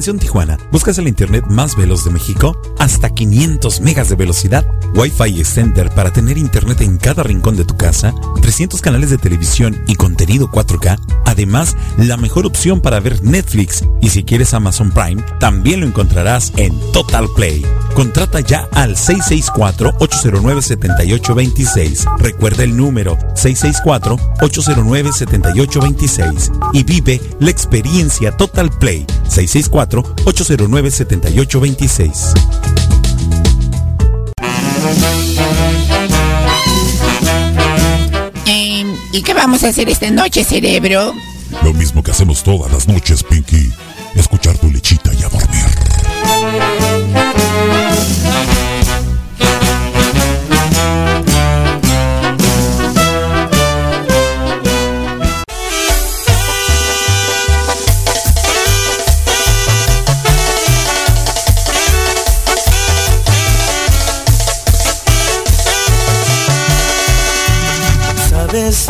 Atención Tijuana, ¿buscas el internet más veloz de México? Hasta 500 megas de velocidad, Wi-Fi Extender para tener internet en cada rincón de tu casa, 300 canales de televisión y contenido 4K, además la mejor opción para ver Netflix. Y si quieres Amazon Prime, también lo encontrarás en Total Play. Contrata ya al 664-809-7826. Recuerda el número 664-809-7826 y vive la experiencia Total Play 664-809-7826. Eh, ¿Y qué vamos a hacer esta noche, cerebro? Lo mismo que hacemos todas las noches, Pinky.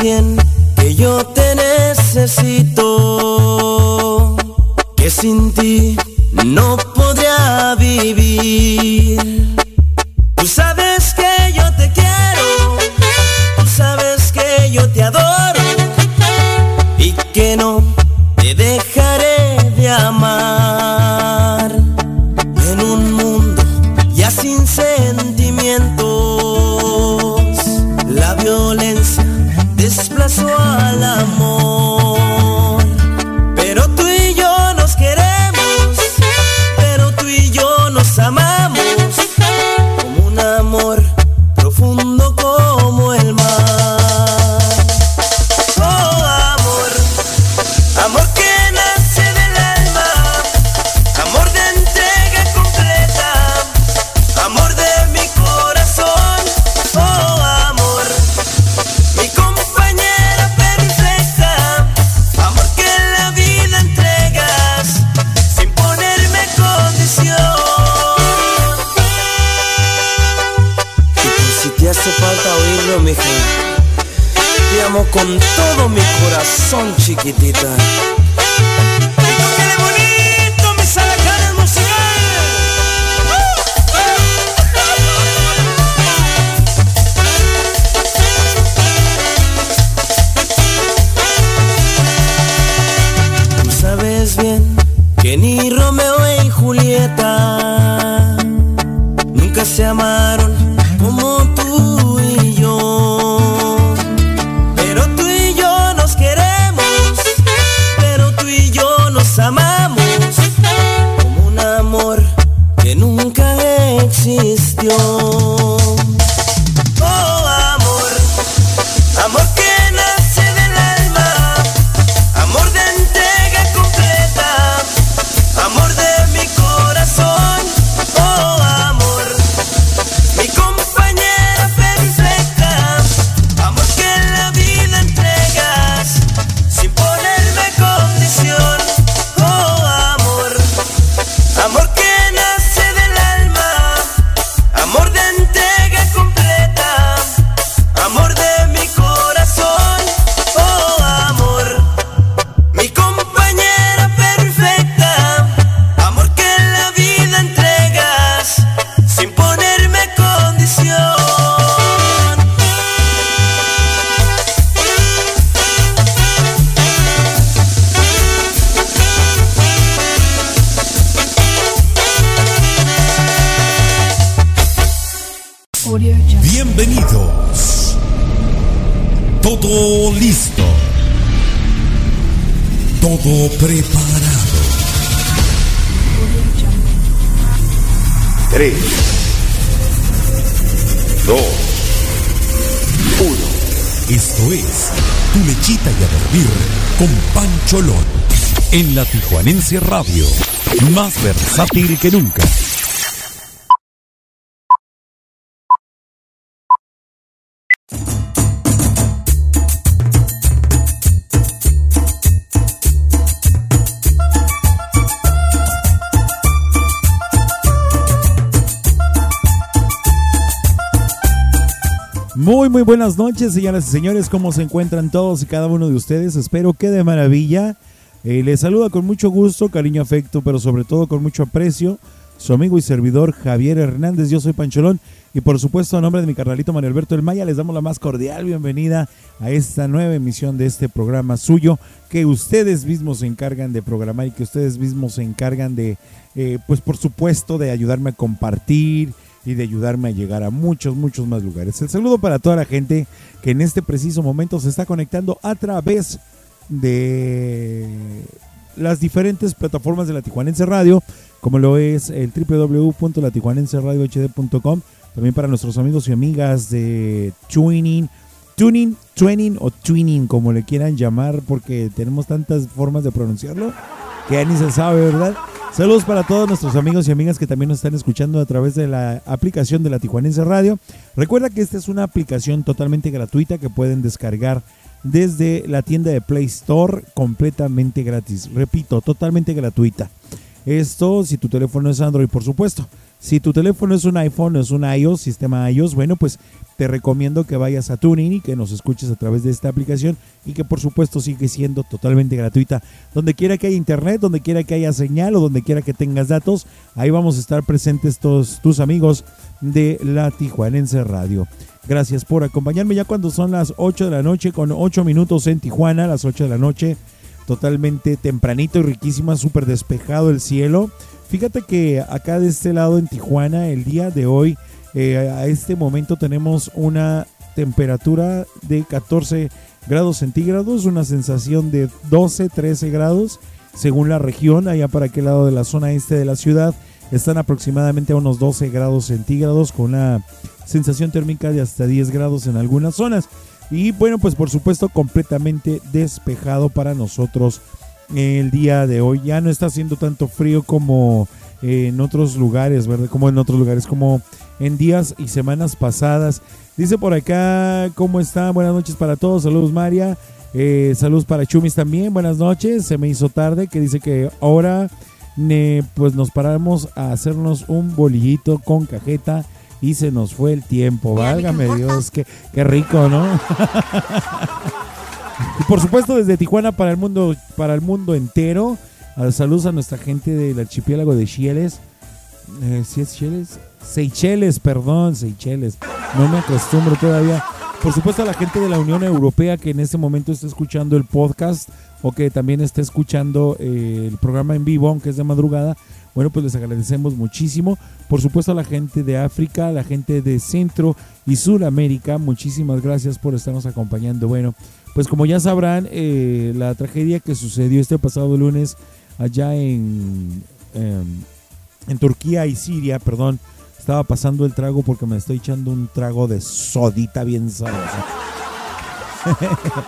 que yo te necesito. Tijuanense Radio, más versátil que nunca. Muy, muy buenas noches, señoras y señores. ¿Cómo se encuentran todos y cada uno de ustedes? Espero que de maravilla. Eh, les saluda con mucho gusto, cariño, afecto, pero sobre todo con mucho aprecio. Su amigo y servidor Javier Hernández. Yo soy Pancholón. Y por supuesto, a nombre de mi carnalito Mario Alberto El Maya, les damos la más cordial bienvenida a esta nueva emisión de este programa suyo que ustedes mismos se encargan de programar y que ustedes mismos se encargan de, eh, pues por supuesto, de ayudarme a compartir y de ayudarme a llegar a muchos, muchos más lugares. El saludo para toda la gente que en este preciso momento se está conectando a través de las diferentes plataformas de la Tijuanense Radio, como lo es el www.latijuanenseradiohd.com, también para nuestros amigos y amigas de Tuning, Tuning, Tuning o Twinning, como le quieran llamar, porque tenemos tantas formas de pronunciarlo que ya ni se sabe, ¿verdad? Saludos para todos nuestros amigos y amigas que también nos están escuchando a través de la aplicación de la Tijuanense Radio. Recuerda que esta es una aplicación totalmente gratuita que pueden descargar desde la tienda de Play Store completamente gratis. Repito, totalmente gratuita. Esto si tu teléfono es Android, por supuesto. Si tu teléfono es un iPhone, es un iOS, sistema iOS, bueno, pues te recomiendo que vayas a Tuning y que nos escuches a través de esta aplicación y que por supuesto sigue siendo totalmente gratuita. Donde quiera que haya internet, donde quiera que haya señal o donde quiera que tengas datos, ahí vamos a estar presentes todos tus amigos de la Tijuanense Radio. Gracias por acompañarme ya cuando son las 8 de la noche con 8 minutos en Tijuana, las 8 de la noche, totalmente tempranito y riquísima, súper despejado el cielo. Fíjate que acá de este lado en Tijuana, el día de hoy, eh, a este momento tenemos una temperatura de 14 grados centígrados, una sensación de 12, 13 grados según la región, allá para aquel lado de la zona este de la ciudad están aproximadamente a unos 12 grados centígrados con una sensación térmica de hasta 10 grados en algunas zonas. Y bueno, pues por supuesto completamente despejado para nosotros el día de hoy. Ya no está haciendo tanto frío como en otros lugares, ¿verdad? Como en otros lugares, como en días y semanas pasadas. Dice por acá, ¿cómo está? Buenas noches para todos. Saludos, María. Eh, saludos para Chumis también. Buenas noches. Se me hizo tarde, que dice que ahora pues nos paramos a hacernos un bolillito con cajeta y se nos fue el tiempo. Válgame Dios, qué, qué rico, ¿no? Y por supuesto desde Tijuana para el mundo, para el mundo entero. Saludos a nuestra gente del archipiélago de Chieles. Eh, ¿Sí es Chieles? Seychelles, perdón, Seychelles. No me acostumbro todavía. Por supuesto a la gente de la Unión Europea que en este momento está escuchando el podcast o que también está escuchando eh, el programa en vivo, aunque es de madrugada. Bueno, pues les agradecemos muchísimo. Por supuesto a la gente de África, a la gente de Centro y Suramérica, muchísimas gracias por estarnos acompañando. Bueno, pues como ya sabrán, eh, la tragedia que sucedió este pasado lunes allá en, em, en Turquía y Siria, perdón, estaba pasando el trago porque me estoy echando un trago de sodita bien sabrosa.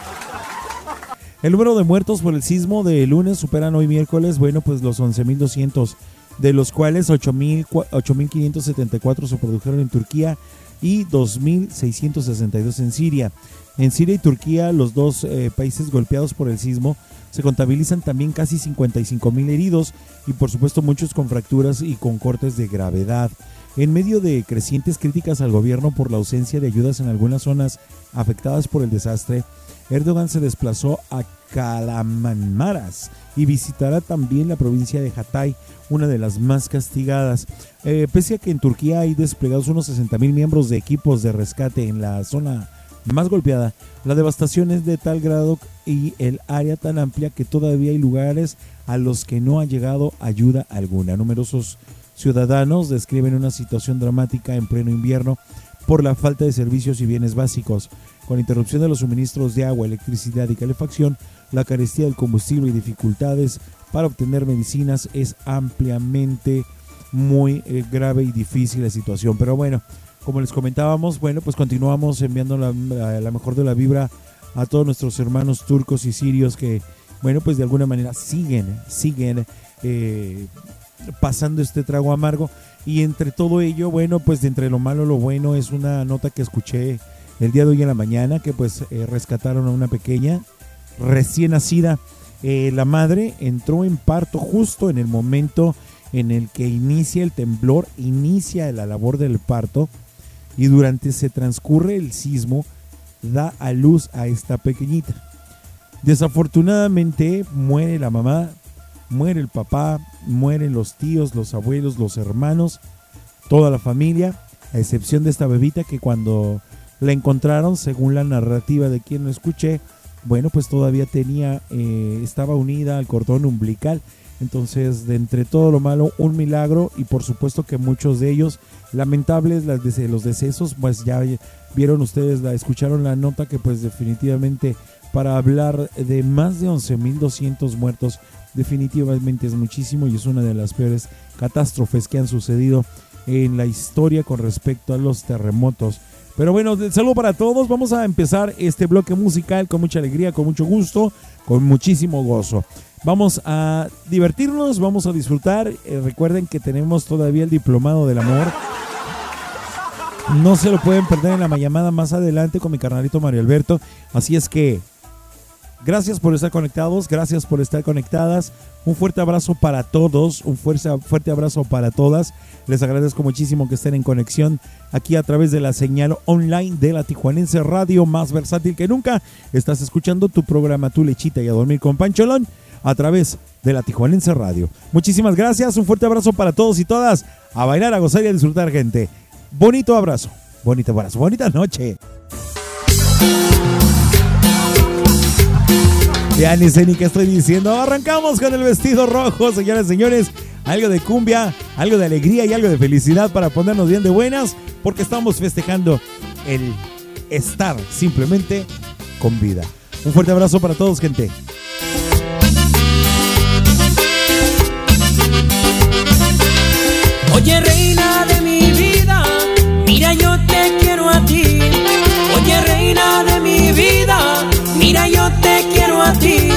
el número de muertos por el sismo de lunes superan hoy miércoles, bueno, pues los 11.200, de los cuales 8.574 se produjeron en Turquía y 2.662 en Siria. En Siria y Turquía, los dos eh, países golpeados por el sismo, se contabilizan también casi 55 mil heridos y por supuesto muchos con fracturas y con cortes de gravedad. En medio de crecientes críticas al gobierno por la ausencia de ayudas en algunas zonas afectadas por el desastre, Erdogan se desplazó a Kalamanmaras y visitará también la provincia de Hatay, una de las más castigadas. Eh, pese a que en Turquía hay desplegados unos 60 mil miembros de equipos de rescate en la zona más golpeada. La devastación es de tal grado y el área tan amplia que todavía hay lugares a los que no ha llegado ayuda alguna. Numerosos ciudadanos describen una situación dramática en pleno invierno por la falta de servicios y bienes básicos. Con interrupción de los suministros de agua, electricidad y calefacción, la carestía del combustible y dificultades para obtener medicinas es ampliamente muy eh, grave y difícil la situación. Pero bueno, como les comentábamos, bueno, pues continuamos enviando la, mejor de la vibra a todos nuestros hermanos turcos y sirios que, bueno, pues de alguna manera siguen, siguen eh, pasando este trago amargo. Y entre todo ello, bueno, pues de entre lo malo lo bueno es una nota que escuché el día de hoy en la mañana, que pues eh, rescataron a una pequeña recién nacida. Eh, la madre entró en parto justo en el momento en el que inicia el temblor, inicia la labor del parto y durante se transcurre el sismo da a luz a esta pequeñita. Desafortunadamente muere la mamá, muere el papá, mueren los tíos, los abuelos, los hermanos, toda la familia, a excepción de esta bebita que cuando la encontraron, según la narrativa de quien lo escuché, bueno, pues todavía tenía, eh, estaba unida al cordón umbilical. Entonces, de entre todo lo malo, un milagro y por supuesto que muchos de ellos, lamentables de, los decesos, pues ya vieron ustedes, la escucharon la nota que pues definitivamente para hablar de más de 11.200 muertos, definitivamente es muchísimo y es una de las peores catástrofes que han sucedido en la historia con respecto a los terremotos. Pero bueno, saludo para todos. Vamos a empezar este bloque musical con mucha alegría, con mucho gusto, con muchísimo gozo. Vamos a divertirnos, vamos a disfrutar. Eh, recuerden que tenemos todavía el diplomado del amor. No se lo pueden perder en la llamada más adelante con mi carnalito Mario Alberto. Así es que Gracias por estar conectados, gracias por estar conectadas. Un fuerte abrazo para todos, un fuerte, fuerte abrazo para todas. Les agradezco muchísimo que estén en conexión aquí a través de la señal online de la Tijuanense Radio, más versátil que nunca. Estás escuchando tu programa Tu Lechita y a Dormir con Pancholón a través de la Tijuanense Radio. Muchísimas gracias, un fuerte abrazo para todos y todas. A bailar, a gozar y a disfrutar, gente. Bonito abrazo, bonito abrazo, bonita noche. Ya ni sé ni qué estoy diciendo. Arrancamos con el vestido rojo, señoras y señores. Algo de cumbia, algo de alegría y algo de felicidad para ponernos bien de buenas, porque estamos festejando el estar simplemente con vida. Un fuerte abrazo para todos, gente. Oye, reina de te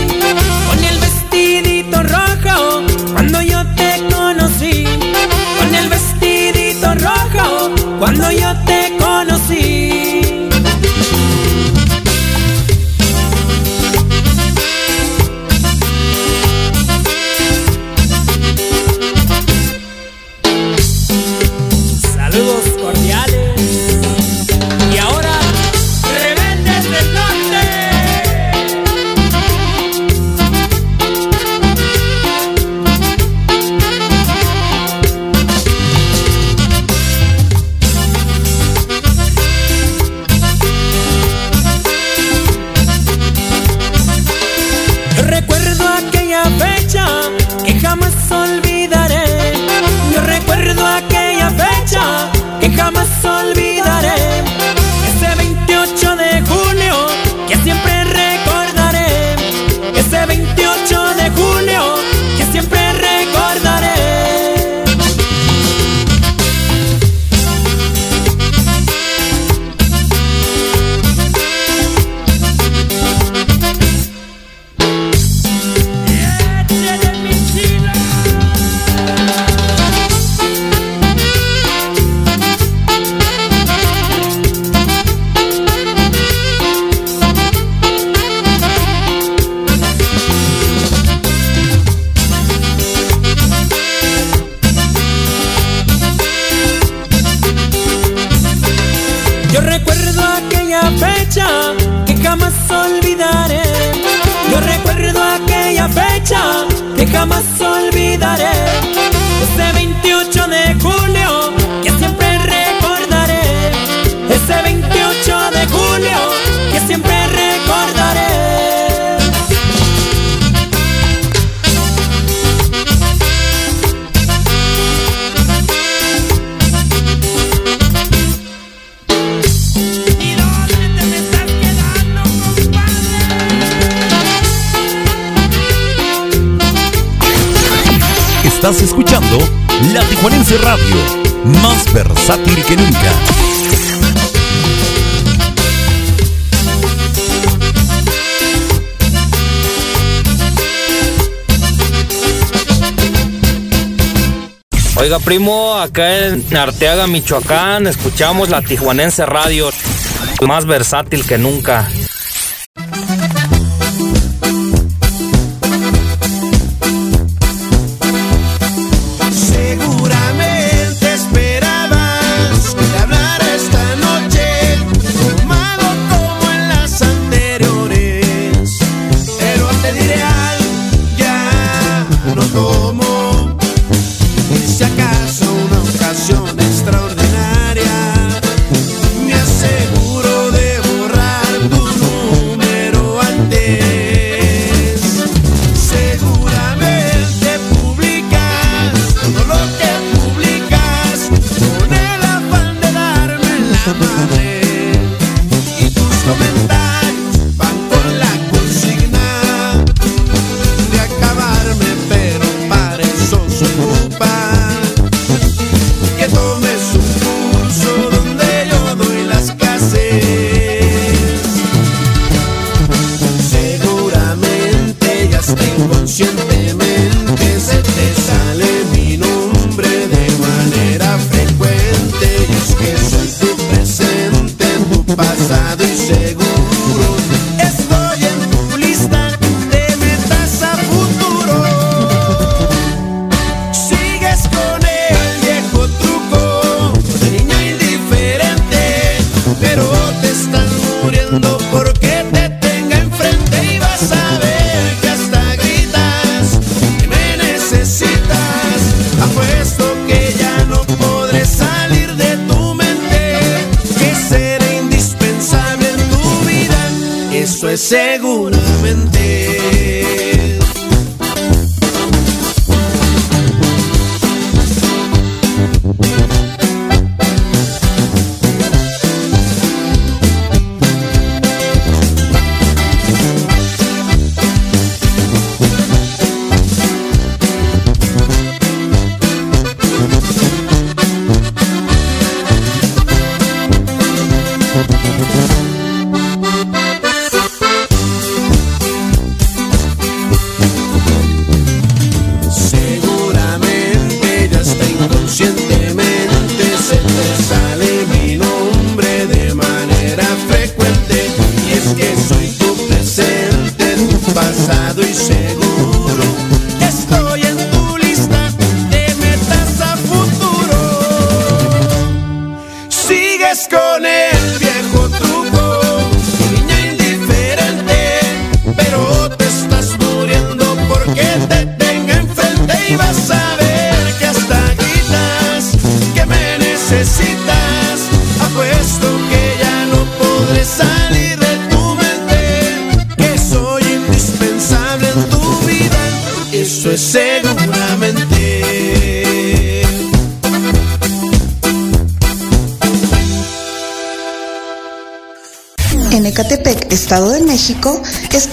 Oiga, primo, acá en Arteaga, Michoacán, escuchamos la Tijuanense Radio, más versátil que nunca.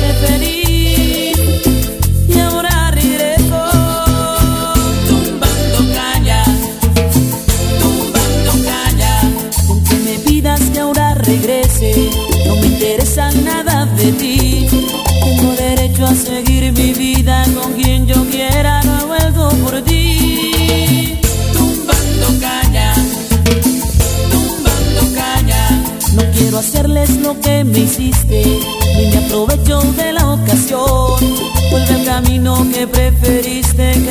Me pedí y ahora rirejo Tumbando calla, tumbando calla Con que me pidas y ahora regrese, no me interesa nada de ti. Tengo derecho a seguir mi vida Con quien yo quiera no vuelvo por ti. Tumbando calla, tumbando calla No quiero hacerles lo que me hiciste aprovecho de la ocasión, vuelve al camino que preferiste que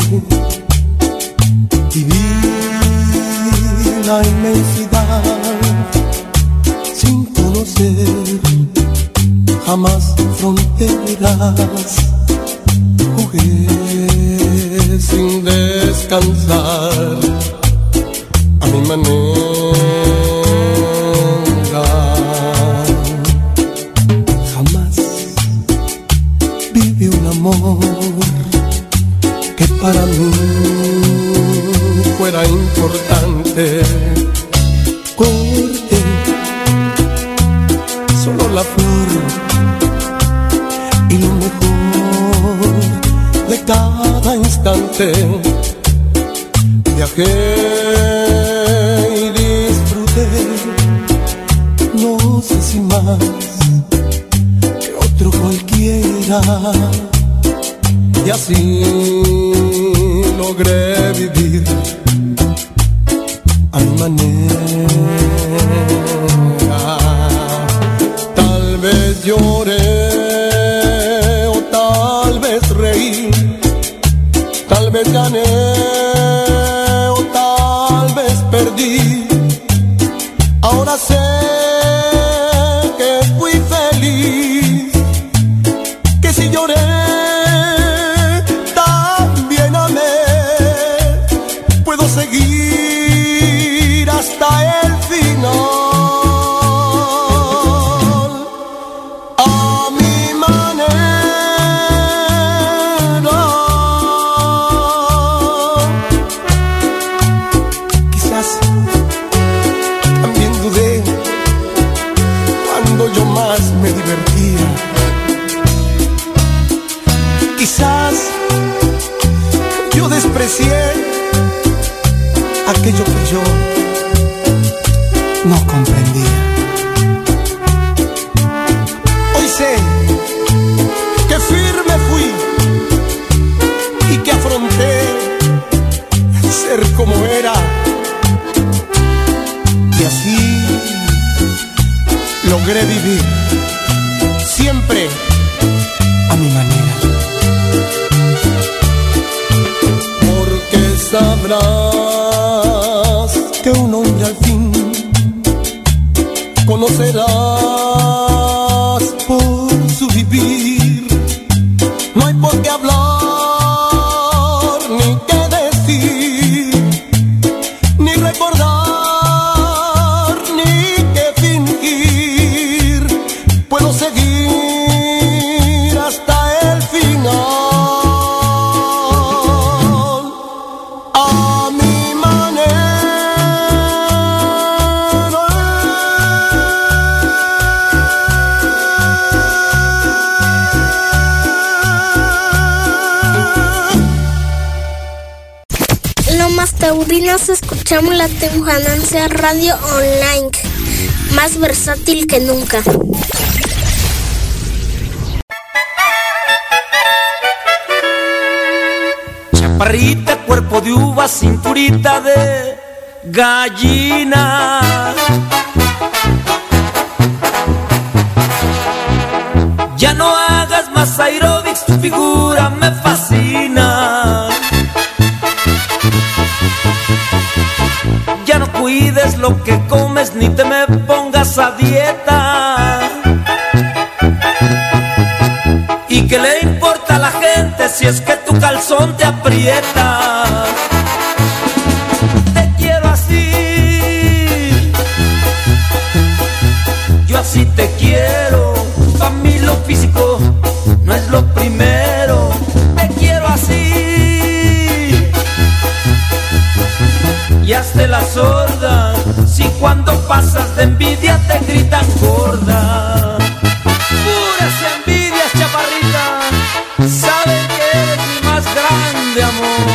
fuego inmensidad sin conocer jamás fronteras. Jugué sin descansar a mi manera ser radio online, más versátil que nunca. Chaparrita, cuerpo de uva, cinturita de gallina ni te me pongas a dieta. ¿Y qué le importa a la gente si es que tu calzón te aprieta? Te quiero así, yo así te quiero. Pa' mí lo físico pasas de envidia te gritan gorda. Puras envidias, chaparrita. Saben que eres mi más grande amor.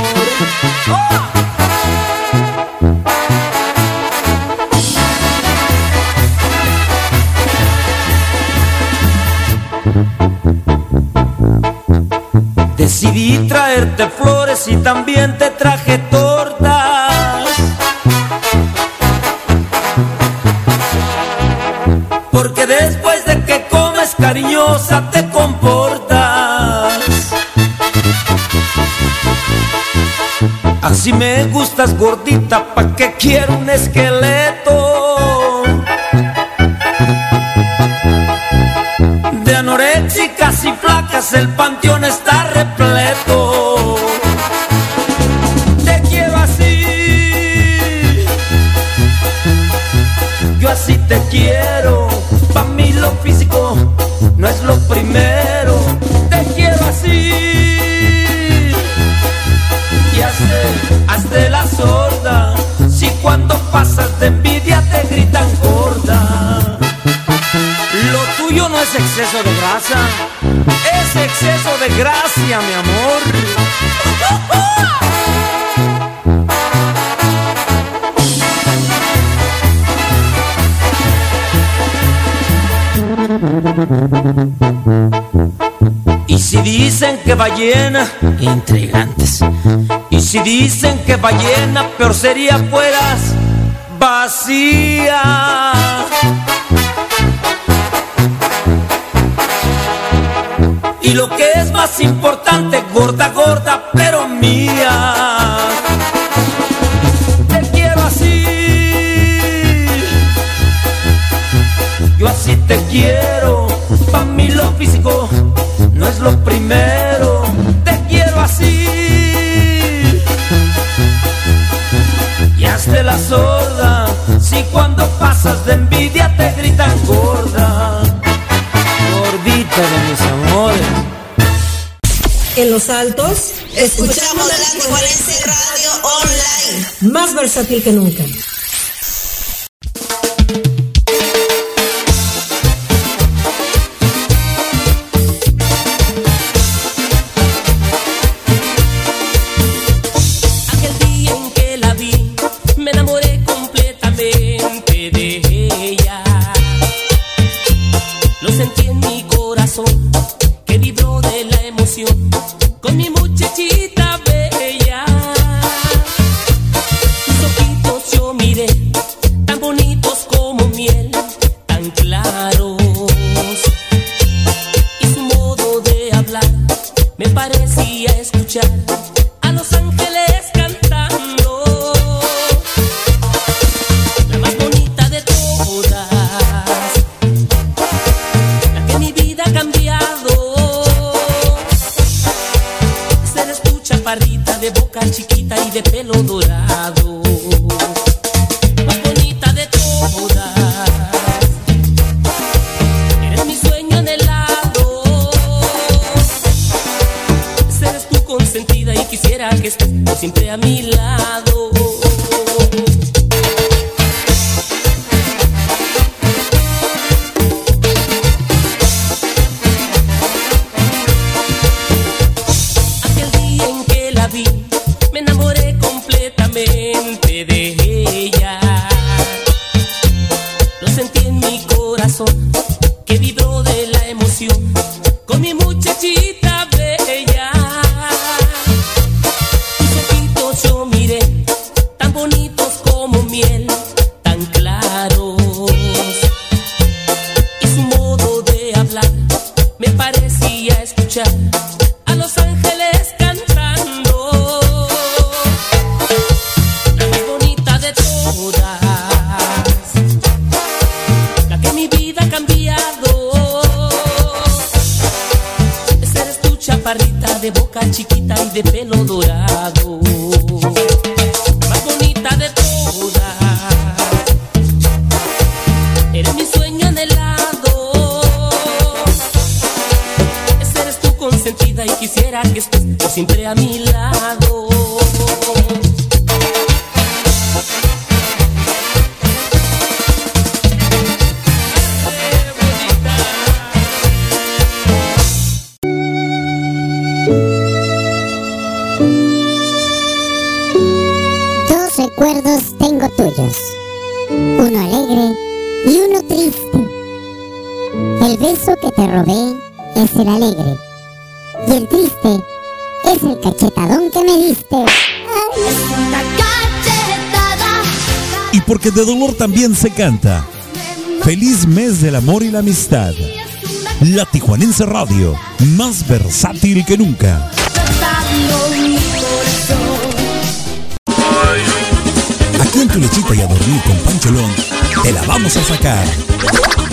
Decidí traerte flores y también te traje tortas. Así me gustas gordita, ¿pa' que quiero un esqueleto? De anoréxicas y flacas el panteón está repleto. Exceso de grasa, es exceso de gracia, mi amor. Y si dicen que ballena, intrigantes. Y si dicen que ballena, peor sería fueras vacía. Más importante, gorda, gorda, pero mía. Te quiero así. Yo así te quiero. Pa' mí lo físico los altos, escuchamos la Radio Online. Más versátil que nunca. Chaparrita de boca chiquita y de pelo dorado. Más bonita de todas, eres mi sueño anhelado. Eres tu consentida y quisiera que estés siempre a mi lado. También se canta. Feliz mes del amor y la amistad. La Tijuanense Radio, más versátil que nunca. Aquí en tu lechita y a dormir con Pancholón, te la vamos a sacar.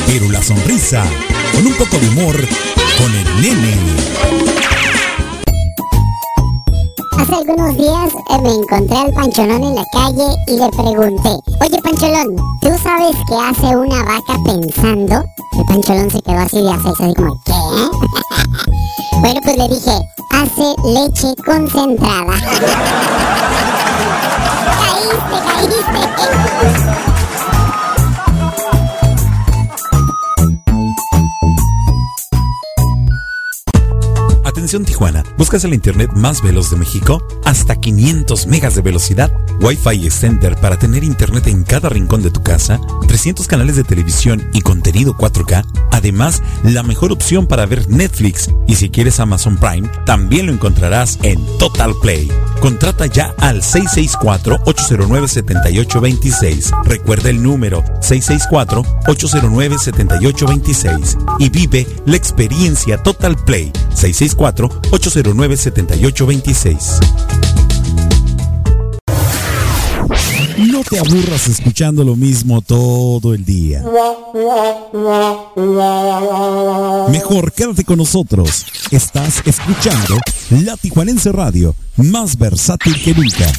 Pero la sonrisa, con un poco de humor, con el nene. Hace algunos días me encontré al Pancholón en la calle y le pregunté, oye Pancholón, ¿tú sabes qué hace una vaca pensando? El Pancholón se quedó así de hacerse así como, ¿qué? bueno, pues le dije, hace leche concentrada. caíste, caíste. Atención Tijuana, ¿buscas el internet más veloz de México? Hasta 500 megas de velocidad, Wi-Fi Extender para tener internet en cada rincón de tu casa, 300 canales de televisión y contenido 4K, además la mejor opción para ver Netflix y si quieres Amazon Prime, también lo encontrarás en Total Play. Contrata ya al 664-809-7826. Recuerda el número 664-809-7826 y vive la experiencia Total Play 664-809-7826. No te aburras escuchando lo mismo todo el día. Mejor quédate con nosotros. Estás escuchando La Tijuanense Radio, más versátil que nunca.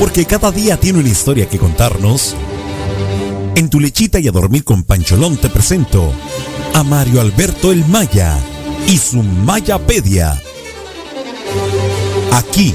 Porque cada día tiene una historia que contarnos. En tu lechita y a dormir con Pancholón te presento a Mario Alberto el Maya y su Mayapedia. Aquí,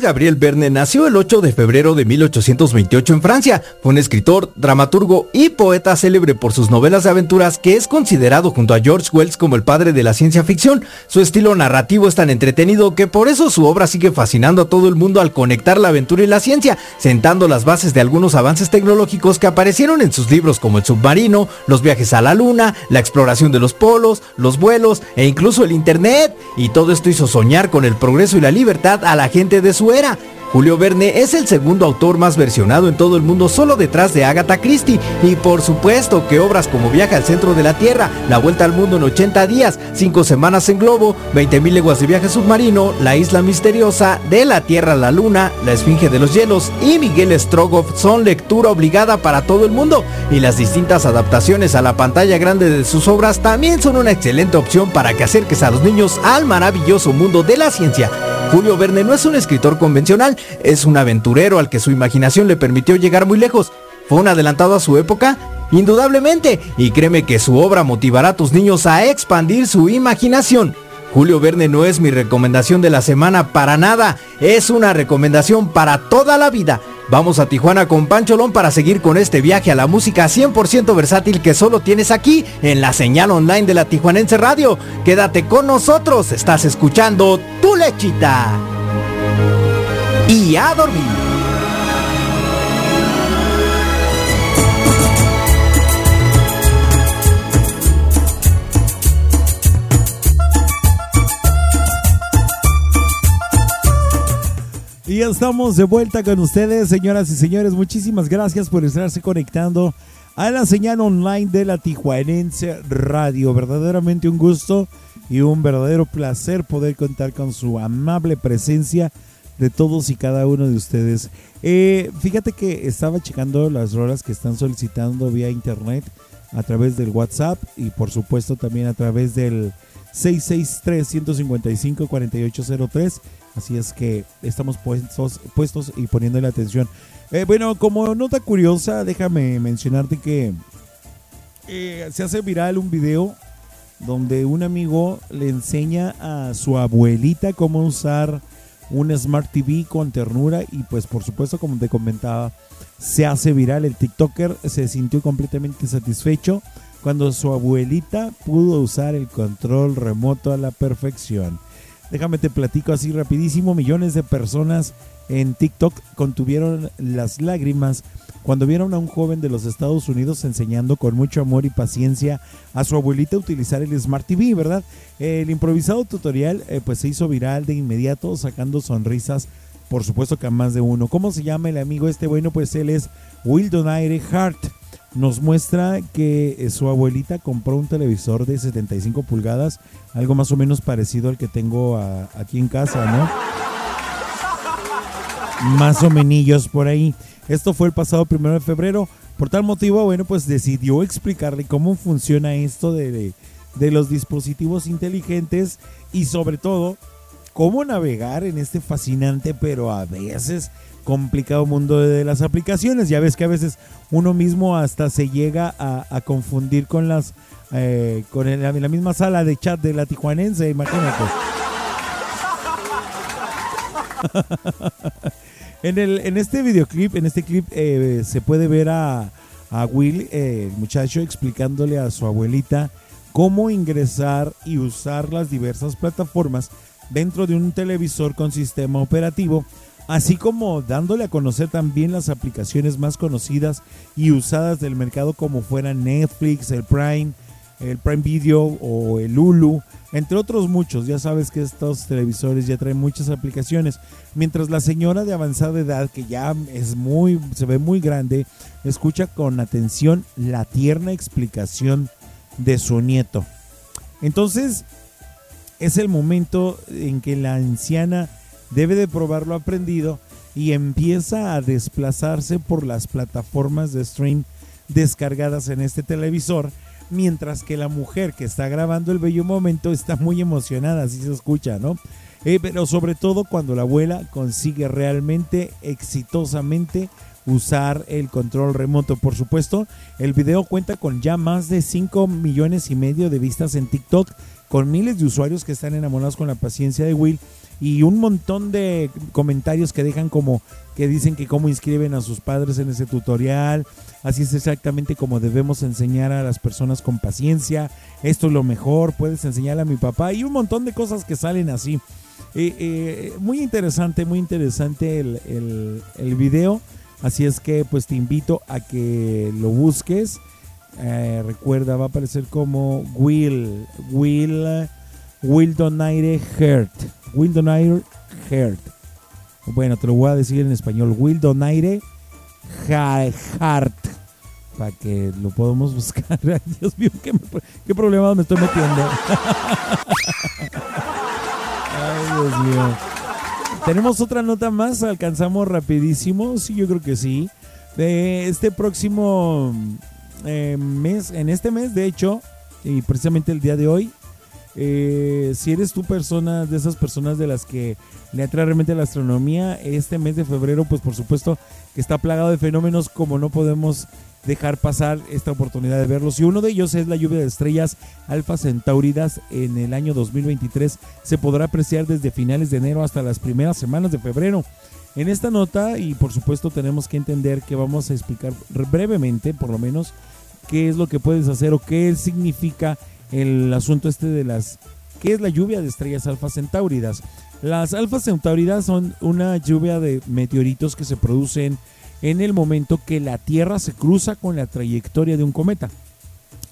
Gabriel Verne nació el 8 de febrero de 1828 en Francia. Fue un escritor, dramaturgo y poeta célebre por sus novelas de aventuras que es considerado junto a George Wells como el padre de la ciencia ficción. Su estilo narrativo es tan entretenido que por eso su obra sigue fascinando a todo el mundo al conectar la aventura y la ciencia, sentando las bases de algunos avances tecnológicos que aparecieron en sus libros como el submarino, los viajes a la luna, la exploración de los polos, los vuelos e incluso el internet. Y todo esto hizo soñar con el progreso y la libertad a la gente de su era. Julio Verne es el segundo autor más versionado en todo el mundo solo detrás de Agatha Christie y por supuesto que obras como Viaje al centro de la Tierra, La vuelta al mundo en 80 días, 5 semanas en globo, 20.000 leguas de viaje submarino, La isla misteriosa, De la Tierra a la Luna, La esfinge de los hielos y Miguel Strogoff son lectura obligada para todo el mundo y las distintas adaptaciones a la pantalla grande de sus obras también son una excelente opción para que acerques a los niños al maravilloso mundo de la ciencia. Julio Verne no es un escritor convencional, es un aventurero al que su imaginación le permitió llegar muy lejos. ¿Fue un adelantado a su época? Indudablemente, y créeme que su obra motivará a tus niños a expandir su imaginación. Julio Verne no es mi recomendación de la semana para nada, es una recomendación para toda la vida. Vamos a Tijuana con Pancholón para seguir con este viaje a la música 100% versátil que solo tienes aquí en la señal online de la Tijuanense Radio. Quédate con nosotros, estás escuchando Tu Lechita. Y a dormir. Y ya estamos de vuelta con ustedes, señoras y señores. Muchísimas gracias por estarse conectando a la señal online de la Tijuanense Radio. Verdaderamente un gusto y un verdadero placer poder contar con su amable presencia de todos y cada uno de ustedes. Eh, fíjate que estaba checando las rolas que están solicitando vía internet a través del WhatsApp y por supuesto también a través del 663-155-4803. Así es que estamos puestos, puestos y poniendo la atención. Eh, bueno, como nota curiosa, déjame mencionarte que eh, se hace viral un video donde un amigo le enseña a su abuelita cómo usar un Smart TV con ternura y pues por supuesto como te comentaba se hace viral el TikToker se sintió completamente satisfecho cuando su abuelita pudo usar el control remoto a la perfección. Déjame te platico así rapidísimo, millones de personas en TikTok contuvieron las lágrimas cuando vieron a un joven de los Estados Unidos enseñando con mucho amor y paciencia a su abuelita a utilizar el Smart TV, ¿verdad? El improvisado tutorial eh, pues se hizo viral de inmediato sacando sonrisas, por supuesto que a más de uno. ¿Cómo se llama el amigo este? Bueno, pues él es Will Donaire Hart. Nos muestra que eh, su abuelita compró un televisor de 75 pulgadas, algo más o menos parecido al que tengo aquí en casa, ¿no? Más o menos por ahí. Esto fue el pasado primero de febrero. Por tal motivo, bueno, pues decidió explicarle cómo funciona esto de, de los dispositivos inteligentes y sobre todo cómo navegar en este fascinante pero a veces complicado mundo de las aplicaciones. Ya ves que a veces uno mismo hasta se llega a, confundir con las eh, con la misma sala de chat de la tijuanense, imagínate. En, el, en este videoclip, en este clip, eh, se puede ver a, Will, eh, el muchacho, explicándole a su abuelita cómo ingresar y usar las diversas plataformas dentro de un televisor con sistema operativo, así como dándole a conocer también las aplicaciones más conocidas y usadas del mercado como fueran Netflix, el Prime, el Prime Video o el Hulu, entre otros muchos. Ya sabes que estos televisores ya traen muchas aplicaciones. Mientras la señora de avanzada edad, que ya es muy, se ve muy grande, escucha con atención la tierna explicación de su nieto. Entonces, es el momento en que la anciana debe de probar lo aprendido y empieza a desplazarse por las plataformas de stream descargadas en este televisor mientras que la mujer que está grabando el bello momento está muy emocionada, así se escucha, ¿no? Eh, pero sobre todo cuando la abuela consigue realmente exitosamente usar el control remoto. Por supuesto, el video cuenta con ya más de 5 millones y medio de vistas en TikTok, con miles de usuarios que están enamorados con la paciencia de Will y un montón de comentarios que dejan como que dicen que cómo inscriben a sus padres en ese tutorial, así es exactamente como debemos enseñar a las personas con paciencia, esto es lo mejor, puedes enseñar a mi papá y un montón de cosas que salen así. Eh, eh, muy interesante, muy interesante el, el, video, así es que pues te invito a que lo busques. Eh, recuerda, va a aparecer como Will, Will, Will Donaire Heart. Will Donaire Heart. Bueno, te lo voy a decir en español. Will Donaire Heart. Para que lo podamos buscar. Dios mío, qué, qué problema me estoy metiendo. Ay, Dios mío. Tenemos otra nota más. Alcanzamos rapidísimo. Sí, yo creo que sí. De este próximo eh, mes, en este mes, de hecho, y precisamente el día de hoy, eh, si eres tú persona de esas personas de las que le atrae realmente la astronomía, este mes de febrero, pues por supuesto que está plagado de fenómenos como no podemos dejar pasar esta oportunidad de verlos. Y uno de ellos es la lluvia de estrellas Alfa Centauridas en el año 2023. Se podrá apreciar desde finales de enero hasta las primeras semanas de febrero. En esta nota, y por supuesto tenemos que entender que vamos a explicar brevemente, por lo menos, qué es lo que puedes hacer o qué significa el asunto este de las... ¿Qué es la lluvia de estrellas alfa centauridas? Las alfa centauridas son una lluvia de meteoritos que se producen en el momento que la Tierra se cruza con la trayectoria de un cometa.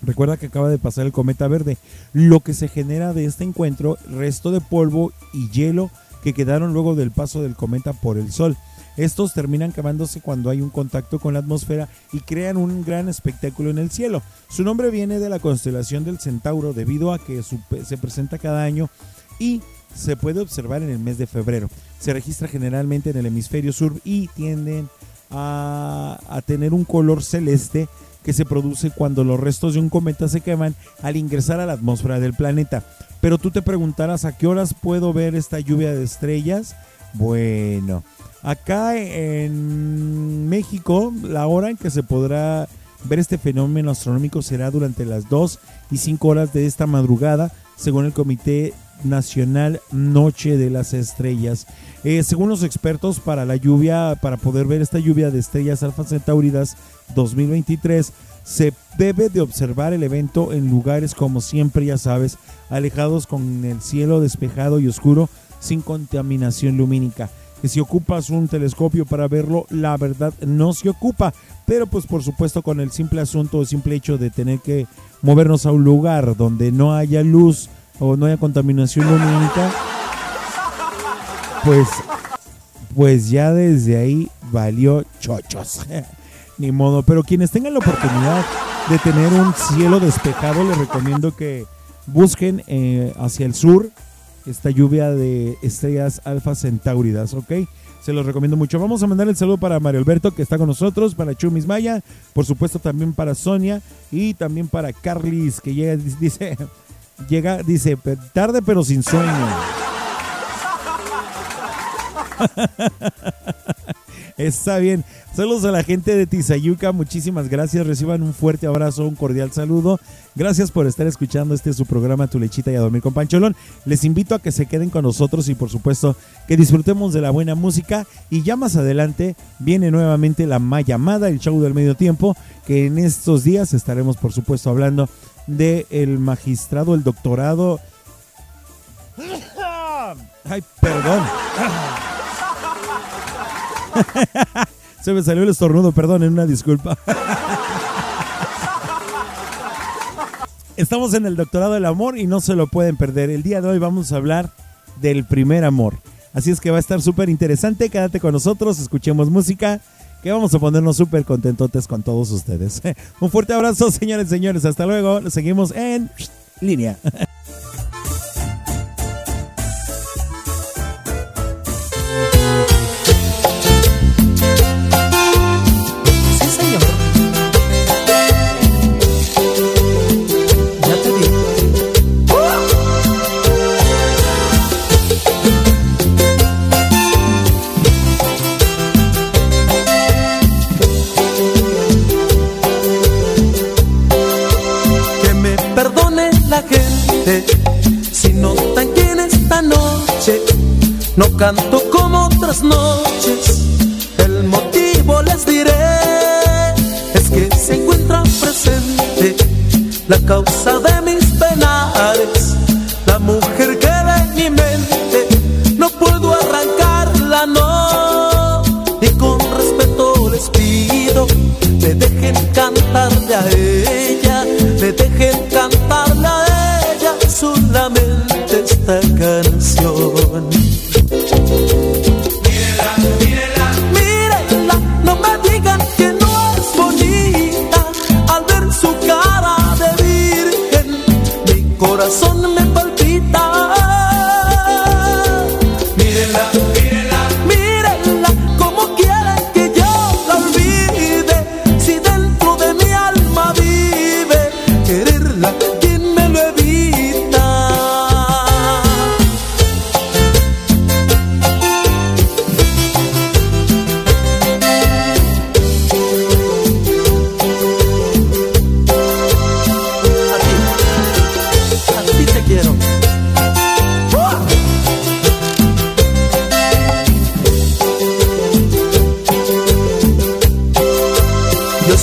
Recuerda que acaba de pasar el cometa verde. Lo que se genera de este encuentro, resto de polvo y hielo que quedaron luego del paso del cometa por el Sol. Estos terminan quemándose cuando hay un contacto con la atmósfera y crean un gran espectáculo en el cielo. Su nombre viene de la constelación del Centauro debido a que se presenta cada año y se puede observar en el mes de febrero. se registra generalmente en el hemisferio sur y tienden a, tener un color celeste que se produce cuando los restos de un cometa se queman al ingresar a la atmósfera del planeta. Pero tú te preguntarás a qué horas puedo ver esta lluvia de estrellas. Bueno, acá en México, la hora en que se podrá ver este fenómeno astronómico será durante las 2 y 5 horas de esta madrugada, según el Comité Nacional Noche de las Estrellas. Eh, según los expertos, para la lluvia, para poder ver esta lluvia de estrellas Alfa Centauridas 2023, se debe de observar el evento en lugares como siempre, ya sabes, alejados con el cielo despejado y oscuro, sin contaminación lumínica. Que si ocupas un telescopio para verlo, la verdad no se ocupa. Pero pues por supuesto con el simple asunto, el simple hecho de tener que movernos a un lugar donde no haya luz o no haya contaminación lumínica, pues, pues ya desde ahí valió chochos. Ni modo, pero quienes tengan la oportunidad de tener un cielo despejado, les recomiendo que busquen eh, hacia el sur esta lluvia de estrellas alfa centauridas, ¿ok? Se los recomiendo mucho. Vamos a mandar el saludo para Mario Alberto, que está con nosotros, para Chumis Maya, por supuesto también para Sonia y también para Carlis, que llega, dice, llega, dice, tarde pero sin sueño. Está bien. Saludos a la gente de Tizayuca. Muchísimas gracias. Reciban un fuerte abrazo, un cordial saludo. Gracias por estar escuchando este su programa Tu Lechita y a Dormir con Pancholón. Les invito a que se queden con nosotros y por supuesto que disfrutemos de la buena música. Y ya más adelante viene nuevamente la llamada, el show del medio tiempo, que en estos días estaremos por supuesto hablando del el magistrado, el doctorado. Ay, perdón. Se me salió el estornudo, perdón, en una disculpa. Estamos en el doctorado del amor y no se lo pueden perder. El día de hoy vamos a hablar del primer amor. Así es que va a estar súper interesante. Quédate con nosotros, escuchemos música, que vamos a ponernos súper contentotes con todos ustedes. Un fuerte abrazo, señores señores. Hasta luego. Seguimos en línea. no canto como otras noches. El motivo les diré es que se encuentra presente la causa de mis penares, la mujer que de mi mente no puedo arrancarla, no. Y con respeto les pido, me dejen cantarle a ella, me dejen cantarle a ella solamente esta canción.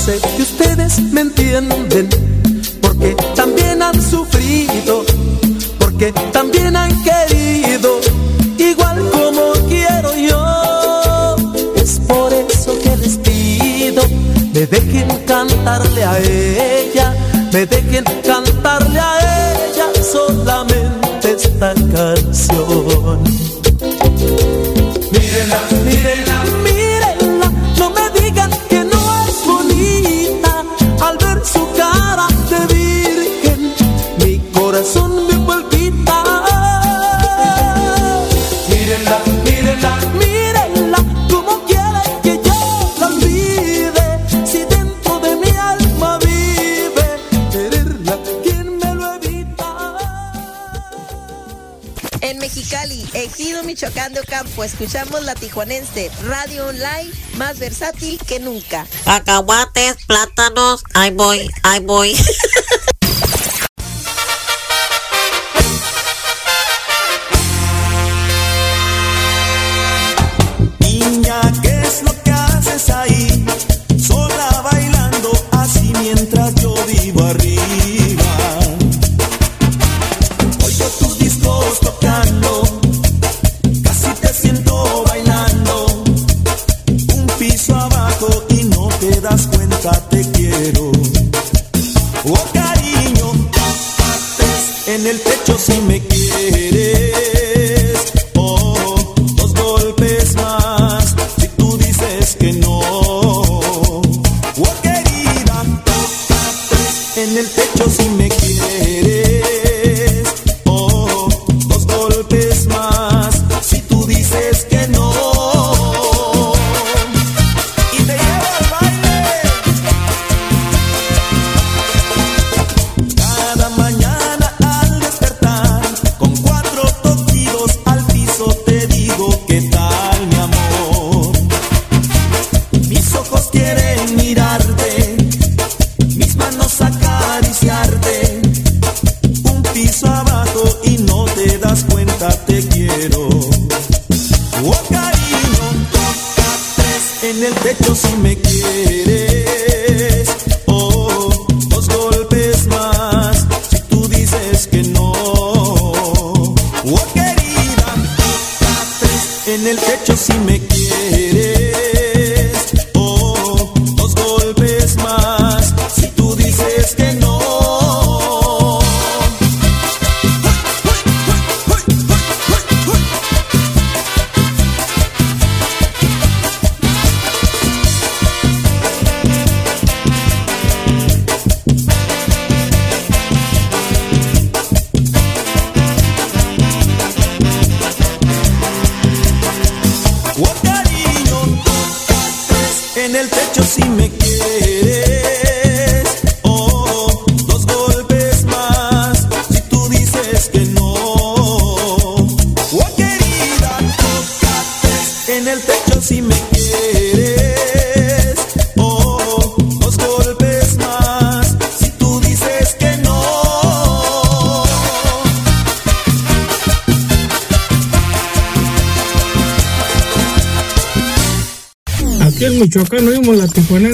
Sé que ustedes me entienden, porque también han sufrido, porque también han querido, igual como quiero yo. Es por eso que les pido, me dejen cantarle a ella, me dejen cantarle a ella solamente esta canción. tiempo escuchamos la tijuanense, radio online más versátil que nunca. Acahuates, plátanos, ahí voy, ahí voy.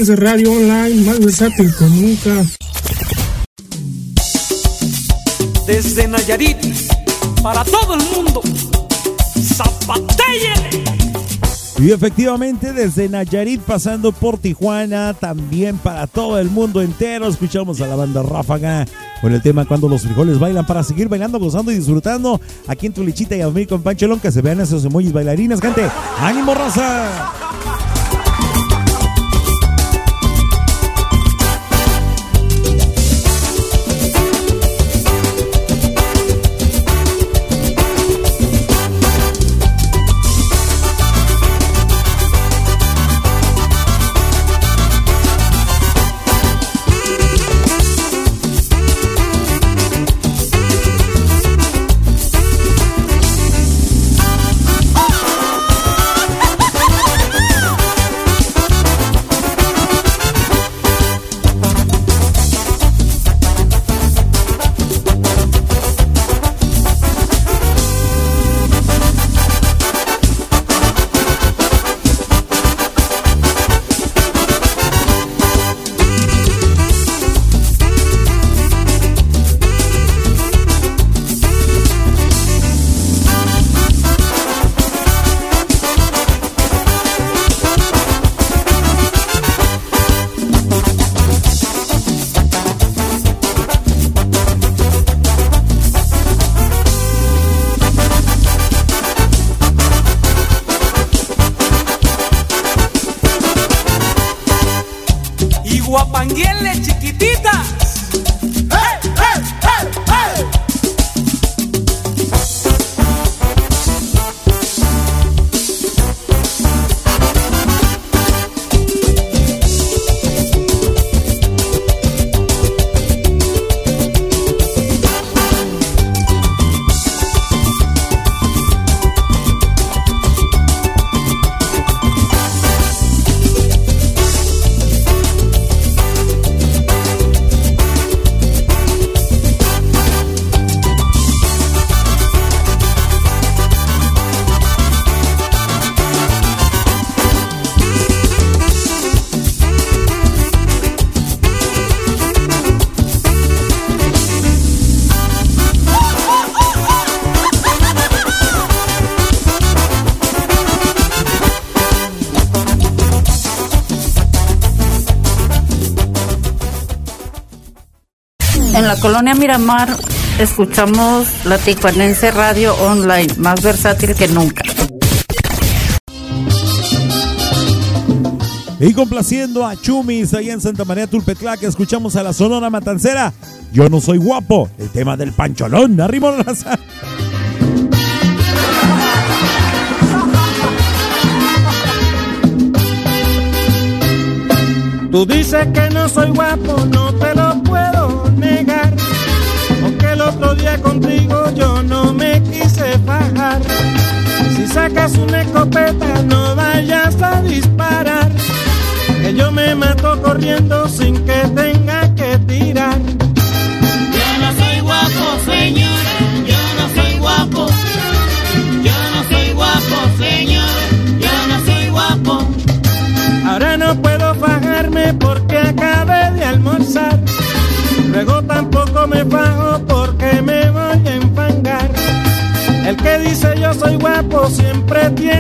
de radio online más versátil que nunca. Desde Nayarit, para todo el mundo, Zapatelle. Y efectivamente desde Nayarit pasando por Tijuana, también para todo el mundo entero, escuchamos a la banda Ráfaga con el tema Cuando los frijoles bailan para seguir bailando, gozando y disfrutando aquí en Tulichita y a dormir con Panchelón, que se vean esos emojis bailarinas, gente. ¡Ánimo, raza! Colonia Miramar escuchamos la Tijuanense Radio Online, más versátil que nunca. Y complaciendo a Chumis allá en Santa María Tulpetlac, escuchamos a la Sonora Matancera. Yo no soy guapo, el tema del pancholón. Arriba la raza. Tú dices que no soy guapo, no te otro día contigo yo no me quise fajar. Si sacas una escopeta, no vayas a disparar. Que yo me mato corriendo sin que tenga que tirar. Yo no soy guapo, señora, yo no soy guapo. Yo no soy guapo, señora, yo no soy guapo. Ahora no puedo fajarme porque acabé de almorzar. Luego tampoco me fajo porque me voy a enfangar. El que dice yo soy guapo siempre tiene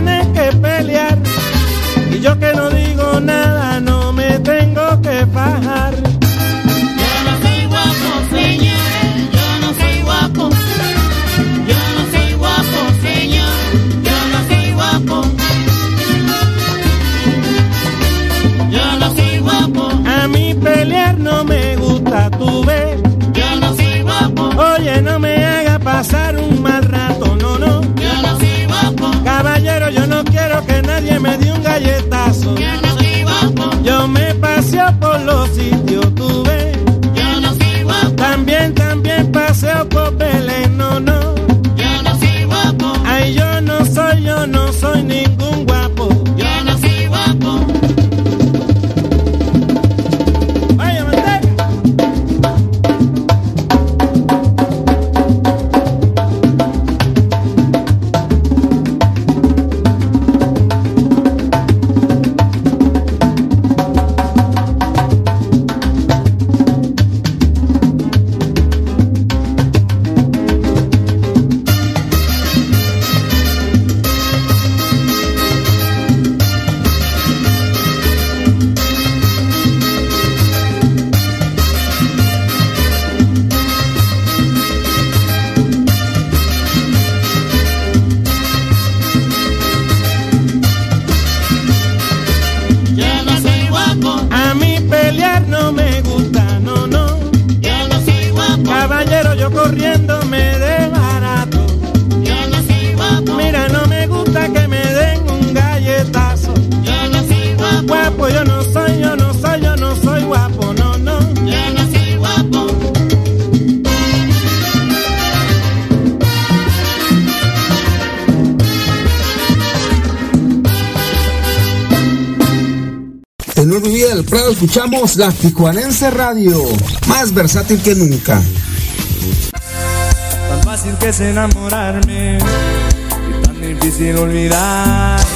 Escuchamos la Tijuanense Radio, más versátil que nunca. Tan fácil que es enamorarme y tan difícil olvidarte.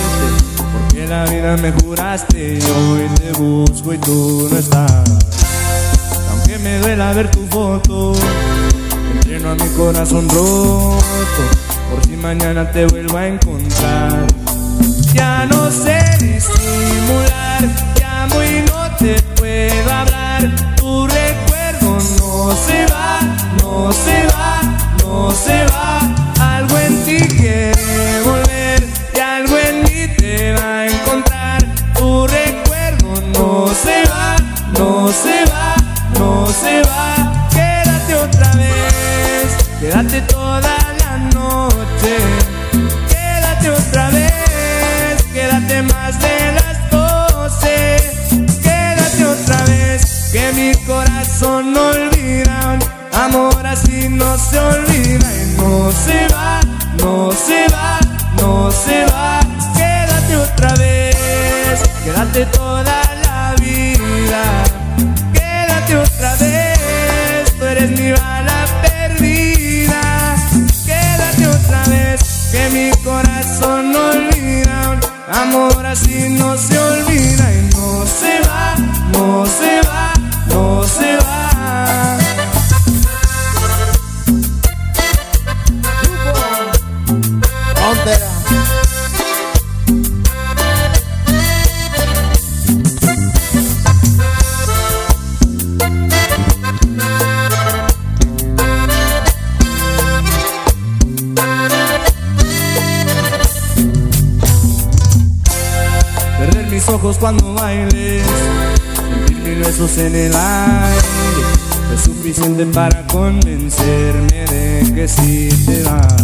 Porque la vida me juraste y hoy te busco y tú no estás. Aunque me duela ver tu foto, entreno a mi corazón roto. Por si mañana te vuelvo a encontrar. Ya no sé disimular, llamo y no te puedo hablar. Tu recuerdo no se va, no se va, no se va. Algo en ti quiere volver quédate toda la vida. Quédate otra vez, tú eres mi bala perdida. Quédate otra vez, que mi corazón no olvida. Amor así no se olvida y no se va, no se va, cuando bailes. Sentir besos en el aire es suficiente para convencerme de que si te vas.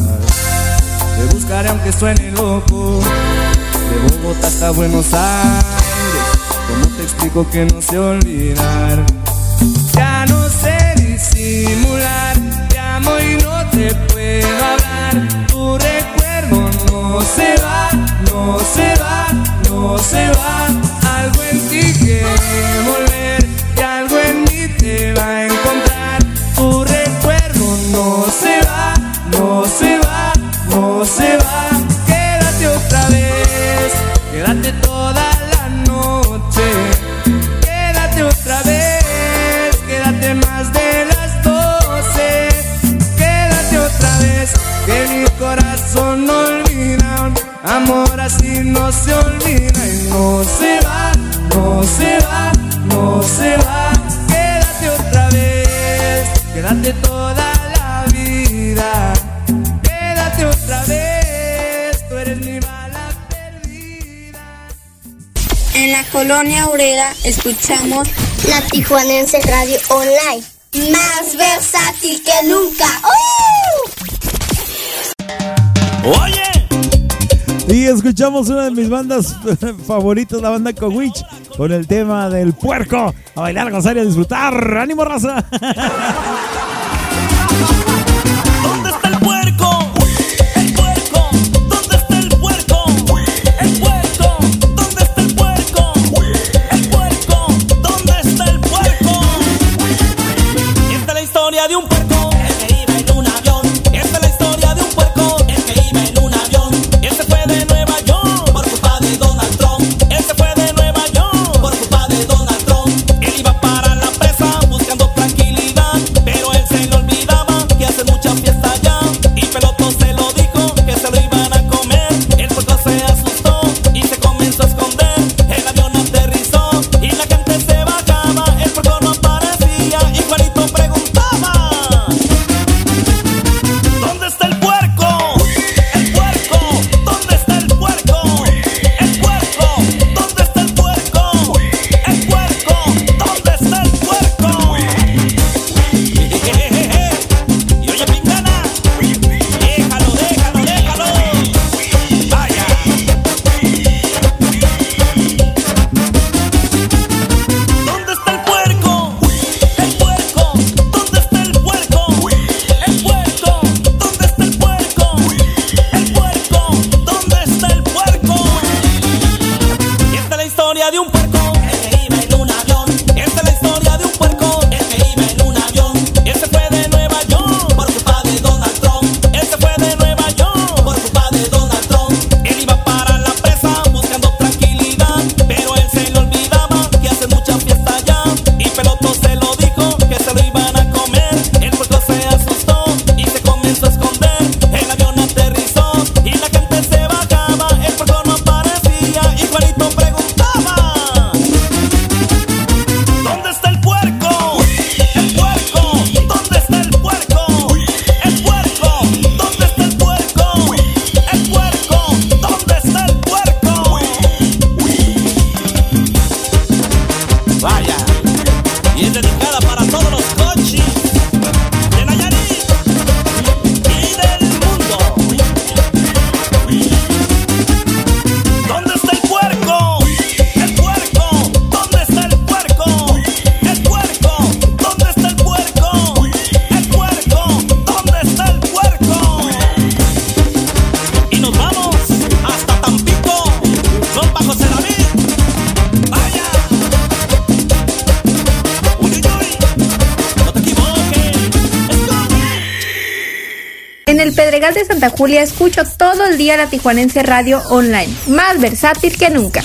Te buscaré aunque suene loco, de Bogotá hasta Buenos Aires. ¿Cómo te explico que no sé olvidar? Ya no sé disimular, te amo y no te puedo hablar. Tu recuerdo no se va, no se va, no se va. Algo en ti quiere volver y algo en mí te va a encontrar. Tu recuerdo no se va, no se va, no se va. Quédate otra vez, quédate toda la noche. Quédate otra vez, quédate más de las doce. Quédate otra vez, que mi corazón no olvida. Amor así no se olvida no se va, no se va, no se va. Quédate otra vez, quédate toda la vida. Quédate otra vez, tú eres mi bala En la colonia Obrera escuchamos la Tijuanense Radio Online. Más versátil que nunca. ¡Oye! Escuchamos una de mis bandas favoritas, la banda Cowich, con el tema del puerco. A bailar, gozar y a disfrutar. ¡Ánimo, raza! De Santa Julia escucho todo el día la Tijuanense Radio Online, más versátil que nunca.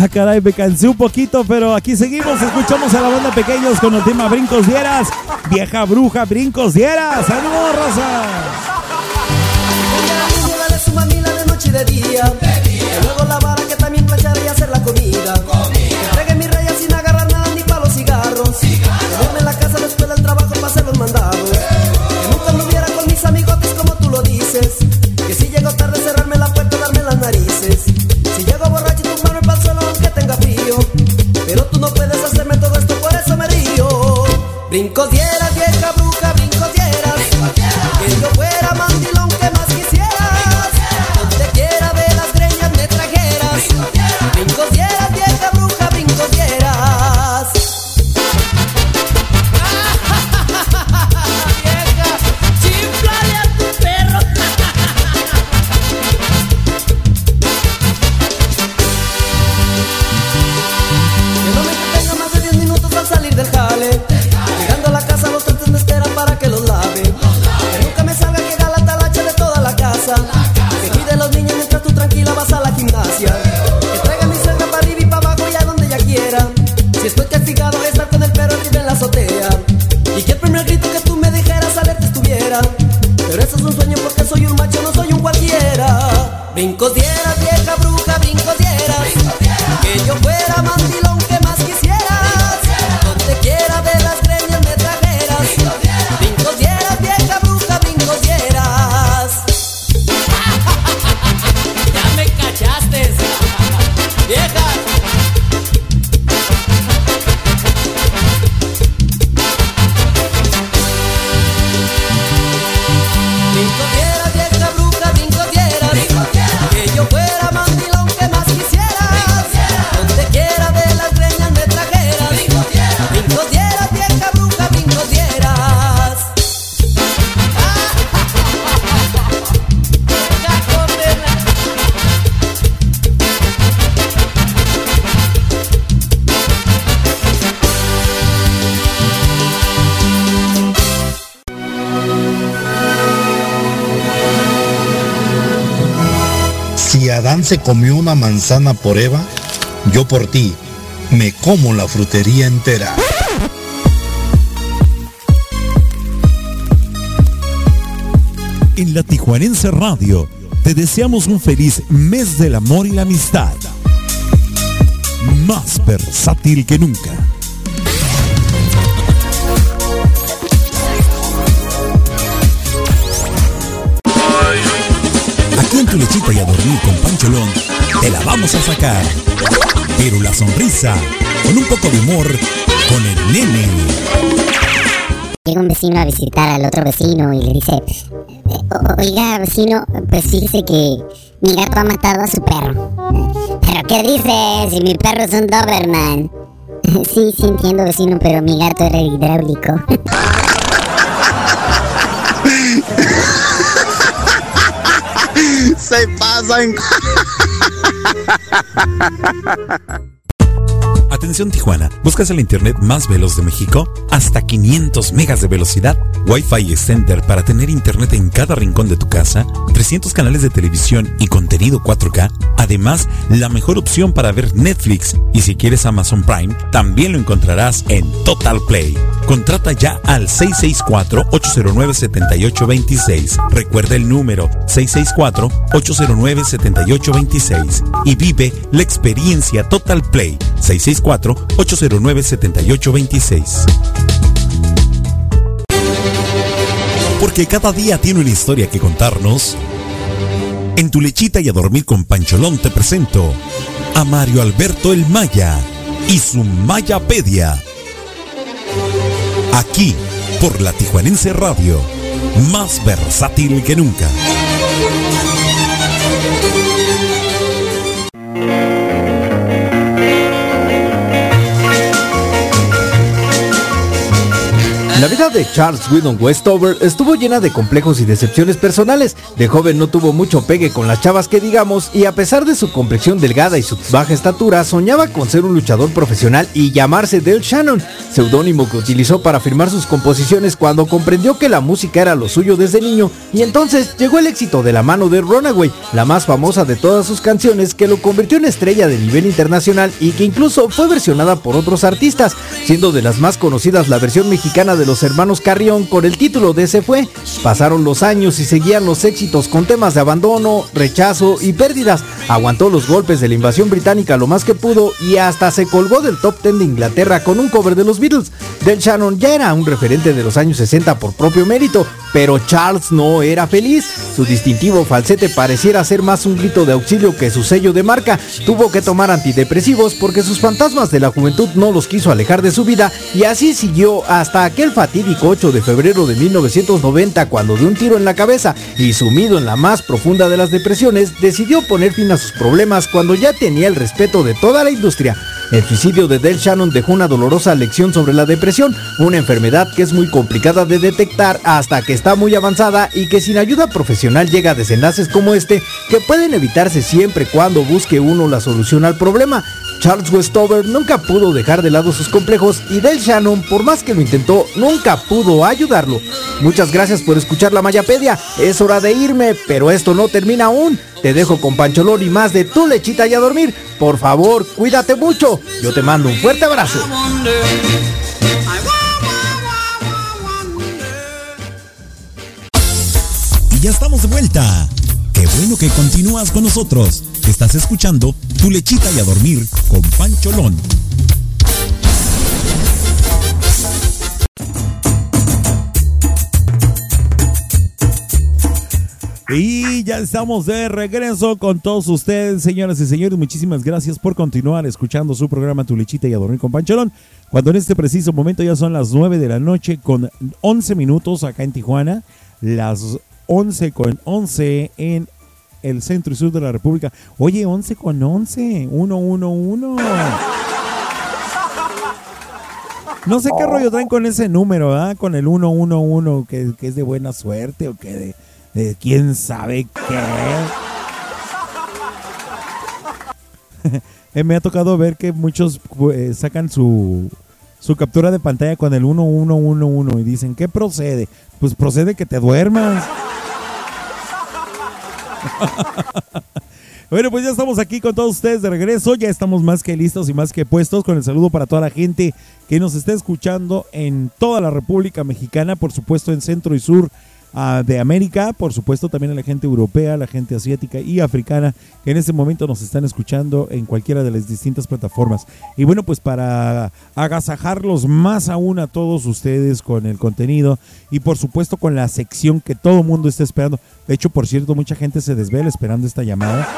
Ah, caray, me cansé un poquito, pero aquí seguimos. Escuchamos a la banda Pequeños con el tema Brincos Dieras. Vieja bruja, Brincos Dieras. Noche y de día. Comió una manzana por Eva, yo por ti me como la frutería entera. En la Tijuanense Radio te deseamos un feliz mes del amor y la amistad. Más versátil que nunca. Tu lechita y a dormir con Pancholón, te la vamos a sacar. Pero la sonrisa, con un poco de humor, con el nene. Llega un vecino a visitar al otro vecino y le dice, "O- oiga vecino, pues fíjese que mi gato ha matado a su perro. ¿Pero qué dice? Si mi perro es un Doberman. Sí, sí entiendo vecino, pero mi gato era hidráulico. Se pasan. Atención Tijuana, ¿buscas el internet más veloz de México? Hasta 500 megas de velocidad, Wi-Fi Extender para tener internet en cada rincón de tu casa, 300 canales de televisión y contenido 4K, además la mejor opción para ver Netflix y si quieres Amazon Prime, también lo encontrarás en Total Play. Contrata ya al 664-809-7826. Recuerda el número 664-809-7826 y vive la experiencia Total Play 664-809-7826. Porque cada día tiene una historia que contarnos. En tu lechita y a dormir con Pancholón te presento a Mario Alberto el Maya y su Mayapedia. Aquí, por la Tijuanense Radio, más versátil que nunca. La vida de Charles Whedon Westover estuvo llena de complejos y decepciones personales. De joven no tuvo mucho pegue con las chavas que digamos y a pesar de su complexión delgada y su baja estatura, soñaba con ser un luchador profesional y llamarse Del Shannon, seudónimo que utilizó para firmar sus composiciones cuando comprendió que la música era lo suyo desde niño y entonces llegó el éxito de la mano de Runaway, la más famosa de todas sus canciones que lo convirtió en estrella de nivel internacional y que incluso fue versionada por otros artistas, siendo de las más conocidas la versión mexicana de los los hermanos Carrión con el título de Se fue. Pasaron los años y seguían los éxitos con temas de abandono, rechazo y pérdidas. Aguantó los golpes de la invasión británica lo más que pudo y hasta se colgó del top 10 de Inglaterra con un cover de los Beatles. Del Shannon ya era un referente de los años 60 por propio mérito, pero Charles no era feliz. Su distintivo falsete pareciera ser más un grito de auxilio que su sello de marca. Tuvo que tomar antidepresivos porque sus fantasmas de la juventud no los quiso alejar de su vida y así siguió hasta aquel fatídico 8 de febrero de 1990 cuando de un tiro en la cabeza y sumido en la más profunda de las depresiones decidió poner fin a sus problemas cuando ya tenía el respeto de toda la industria. El suicidio de Del Shannon dejó una dolorosa lección sobre la depresión, una enfermedad que es muy complicada de detectar hasta que está muy avanzada y que sin ayuda profesional llega a desenlaces como este que pueden evitarse siempre cuando busque uno la solución al problema. Charles Westover nunca pudo dejar de lado sus complejos y Del Shannon, por más que lo intentó, nunca pudo ayudarlo. Muchas gracias por escuchar la Mayapedia. Es hora de irme, pero esto no termina aún. Te dejo con Pancholón y más de tu lechita y a dormir. Por favor, cuídate mucho. Yo te mando un fuerte abrazo. Y ya estamos de vuelta. Qué bueno que continúas con nosotros. Estás escuchando Tu lechita y a dormir con Pancholón. Y ya estamos de regreso con todos ustedes, señoras y señores. Muchísimas gracias por continuar escuchando su programa Tu Lechita y a Dormir con Pancholón. Cuando en este preciso momento ya son las 9 de la noche con 11 minutos acá en Tijuana, las 11 con 11 en el centro y sur de la República. Oye, 11 con 11, 1, 1, 1. No sé qué rollo traen con ese número, ¿verdad? Con el 111, que, que es de buena suerte o que de, de quién sabe qué. Eh, Me ha tocado ver que muchos eh, sacan su, su captura de pantalla con el 1111 y dicen, ¿qué procede? Pues procede que te duermas. Bueno, pues ya estamos aquí con todos ustedes de regreso. Ya estamos más que listos y más que puestos con el saludo para toda la gente que nos está escuchando en toda la República Mexicana, por supuesto en centro y sur ah, de América, por supuesto también a la gente europea, la gente asiática y africana que en este momento nos están escuchando en cualquiera de las distintas plataformas. Y bueno, pues para agasajarlos más aún a todos ustedes con el contenido y por supuesto con la sección que todo mundo está esperando. De hecho, por cierto, mucha gente se desvela esperando esta llamada.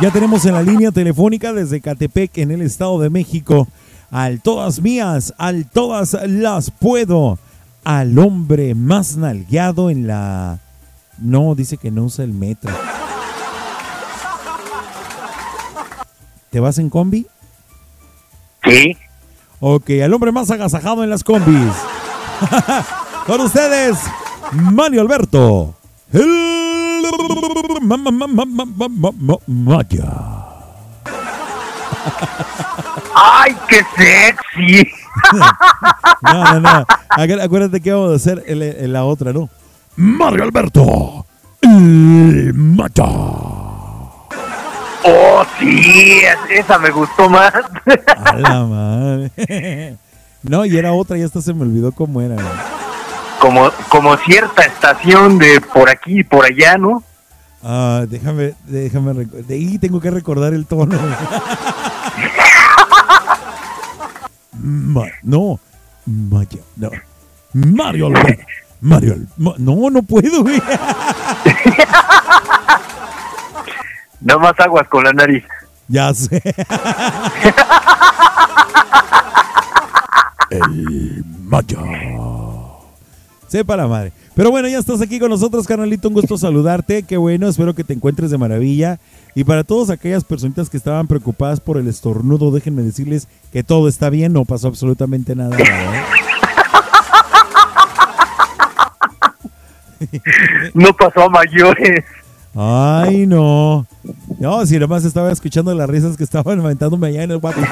Ya tenemos en la línea telefónica desde Catepec, en el Estado de México, al todas mías, al todas las puedo, al hombre más nalgueado en la... No, dice que no usa el metro. ¿Te vas en combi? Sí. Ok, al hombre más agasajado en las combis. Con ustedes, Mario Alberto. ¡Ay, qué sexy! No, no, no. Acu- Acuérdate que vamos a hacer la otra, ¿no? Mario Alberto. El Maya. ¡Oh, sí! es- Esa me gustó más. A la madre. No, y era otra, ya hasta se me olvidó cómo era. güey. Como, como cierta estación de por aquí y por allá, ¿no? Ah, déjame, déjame, de ahí tengo que recordar el tono. Ma- no, Maya, no. Mario Alberto. Mario, no, no puedo, güey. Nada más aguas con la nariz. Ya sé. El Maya. Sepa la madre. Pero bueno, ya estás aquí con nosotros, carnalito. Un gusto saludarte. Qué bueno. Espero que te encuentres de maravilla. Y para todas aquellas personitas que estaban preocupadas por el estornudo, déjenme decirles que todo está bien. No pasó absolutamente nada. ¿verdad? No pasó a mayores. Ay, no. No, si nomás estaba escuchando las risas que estaban aventándome allá en el WhatsApp.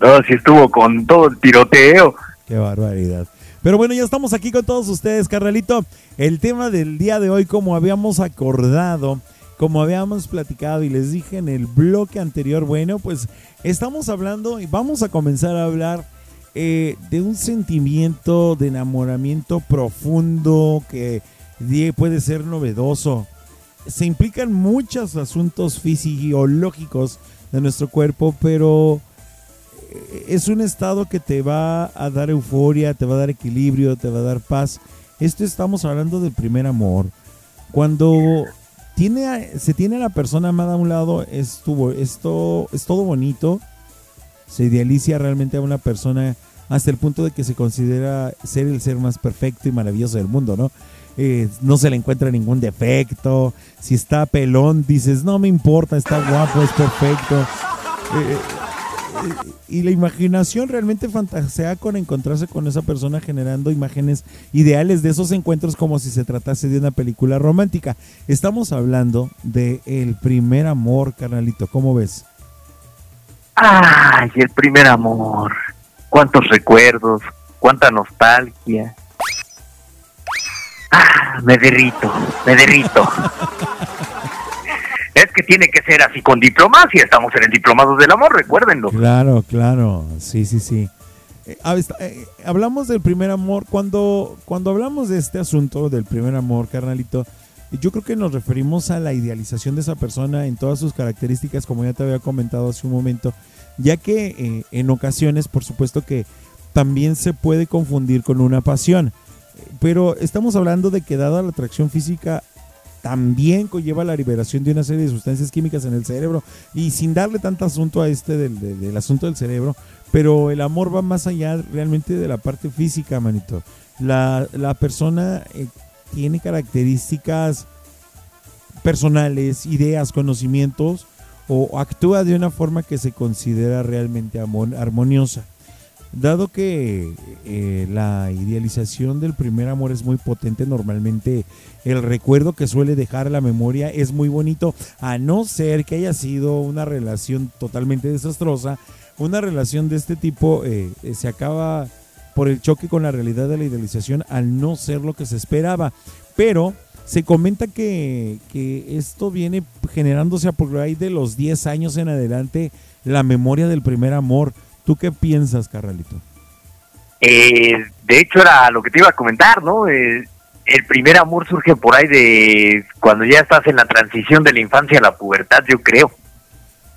No, si estuvo con todo el tiroteo. Qué barbaridad. Pero bueno, ya estamos aquí con todos ustedes, carnalito. El tema del día de hoy, como habíamos acordado, como habíamos platicado y les dije en el bloque anterior, bueno, pues estamos hablando y vamos a comenzar a hablar eh, de un sentimiento de enamoramiento profundo que puede ser novedoso. Se implican muchos asuntos fisiológicos de nuestro cuerpo, pero es un estado que te va a dar euforia, te va a dar equilibrio, te va a dar paz. Esto estamos hablando del primer amor. Cuando tiene se tiene a la persona amada a un lado, es, es todo bonito. Se idealiza realmente a una persona hasta el punto de que se considera ser el ser más perfecto y maravilloso del mundo, ¿no? Eh, no se le encuentra ningún defecto. Si está pelón, dices, no me importa, está guapo, es perfecto. Eh, y la imaginación realmente fantasea con encontrarse con esa persona generando imágenes ideales de esos encuentros como si se tratase de una película romántica. Estamos hablando de el primer amor, carnalito. ¿Cómo ves? Ay, el primer amor. Cuántos recuerdos, cuánta nostalgia. Ah, me derrito, me derrito. es que tiene que ser así con diplomacia. Estamos en el diplomado del amor, recuérdenlo. Claro, claro. Sí, sí, sí. Eh, eh, hablamos del primer amor. Cuando, cuando hablamos de este asunto del primer amor, carnalito, yo creo que nos referimos a la idealización de esa persona en todas sus características, como ya te había comentado hace un momento, ya que eh, en ocasiones, por supuesto que también se puede confundir con una pasión. Pero estamos hablando de que dada la atracción física también conlleva la liberación de una serie de sustancias químicas en el cerebro y sin darle tanto asunto a este del, del- asunto del cerebro, pero el amor va más allá realmente de la parte física, manito. La, la persona eh, tiene características personales, ideas, conocimientos o actúa de una forma que se considera realmente armoniosa. Dado que eh, la idealización del primer amor es muy potente, normalmente el recuerdo que suele dejar la memoria es muy bonito, a no ser que haya sido una relación totalmente desastrosa. Una relación de este tipo eh, se acaba por el choque con la realidad de la idealización al no ser lo que se esperaba. Pero se comenta que, que esto viene generándose a por ahí de los 10 años en adelante la memoria del primer amor. ¿Tú qué piensas, Carralito? Eh, de hecho, era lo que te iba a comentar, ¿no? Eh, el primer amor surge por ahí de cuando ya estás en la transición de la infancia a la pubertad, yo creo.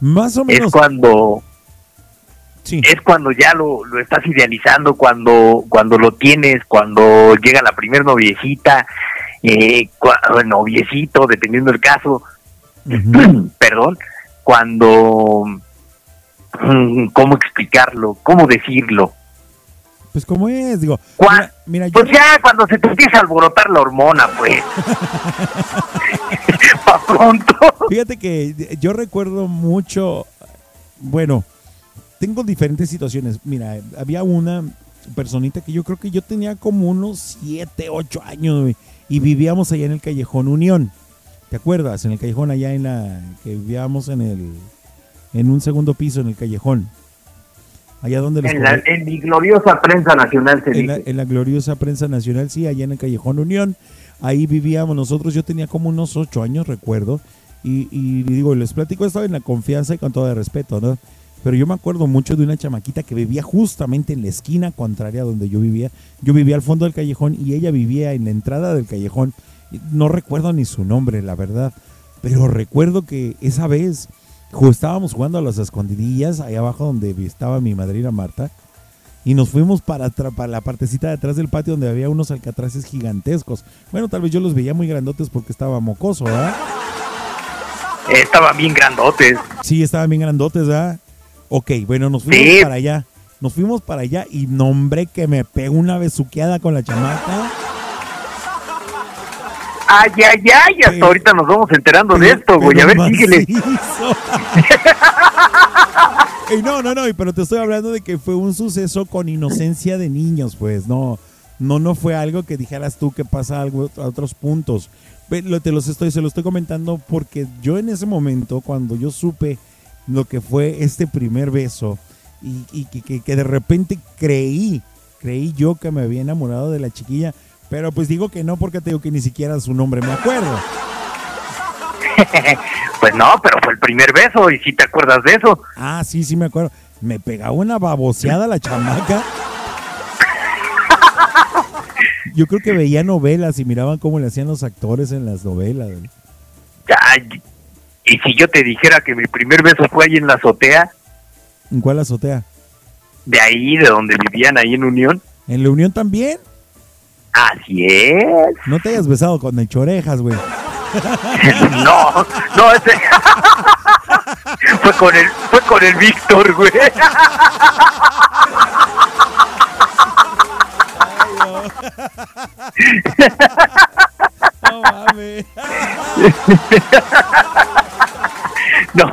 Más o menos. Es cuando es cuando ya lo, lo estás idealizando, cuando cuando lo tienes, cuando llega la primer noviecita, eh, cua- noviecito, dependiendo del caso, perdón, cuando, ¿cómo explicarlo? ¿Cómo decirlo? Pues como es, digo. Cua- Mira, yo pues ya cuando se te empieza a alborotar la hormona, pues. Pa' pronto. Fíjate que yo recuerdo mucho, bueno, tengo diferentes situaciones. Mira, había una personita que yo creo que yo tenía como unos 7, 8 años y vivíamos allá en el Callejón Unión. ¿Te acuerdas? En el Callejón allá en la que vivíamos en el en un segundo piso en el Callejón. Allá donde los En, la, en mi gloriosa prensa nacional se en la, dice. en la gloriosa prensa nacional, sí, allá en el Callejón Unión. Ahí vivíamos nosotros, yo tenía como unos ocho años, recuerdo. Y, y digo, les platico esto en la confianza y con todo el respeto, ¿no? Pero yo me acuerdo mucho de una chamaquita que vivía justamente en la esquina contraria donde yo vivía. Yo vivía al fondo del callejón y ella vivía en la entrada del callejón. No recuerdo ni su nombre, la verdad. Pero recuerdo que esa vez estábamos jugando a las escondidillas ahí abajo donde estaba mi madrina Marta. Y nos fuimos para, para la partecita de atrás del patio donde había unos alcatraces gigantescos. Bueno, tal vez yo los veía muy grandotes porque estaba mocoso, ¿verdad? Estaban bien grandotes. Sí, estaban bien grandotes, ¿verdad? Ok, bueno, nos fuimos Sí. para allá. Nos fuimos para allá y nombré que me pegó una besuqueada con la chamaca. Ay, ay, ay, hasta ahorita nos vamos enterando de esto, güey. A ver, pero síguele. Ey, no, no, no, pero te estoy hablando de que fue un suceso con inocencia de niños, pues, no, no, no fue algo que dijeras tú que pasa algo a otros puntos. Ve, lo- Te los estoy, se lo estoy comentando porque yo en ese momento, cuando yo supe lo que fue este primer beso y, y que, que- que de repente creí, creí yo que me había enamorado de la chiquilla, pero pues digo que no porque te digo que ni siquiera su nombre me acuerdo. pues no, pero fue el primer beso y si te acuerdas de eso. Ah, sí, sí me acuerdo. Me pegaba una baboseada la chamaca. Yo creo que veía novelas y miraban cómo le hacían los actores en las novelas. Ay, y si yo te dijera que mi primer beso fue ahí en la azotea, ¿En cuál azotea? de ahí, de donde vivían ahí en Unión. ¿En la Unión también? Así es. No te hayas besado con el chorejas, güey. No, no, ese fue con el, fue con el Víctor, güey. No mames. No.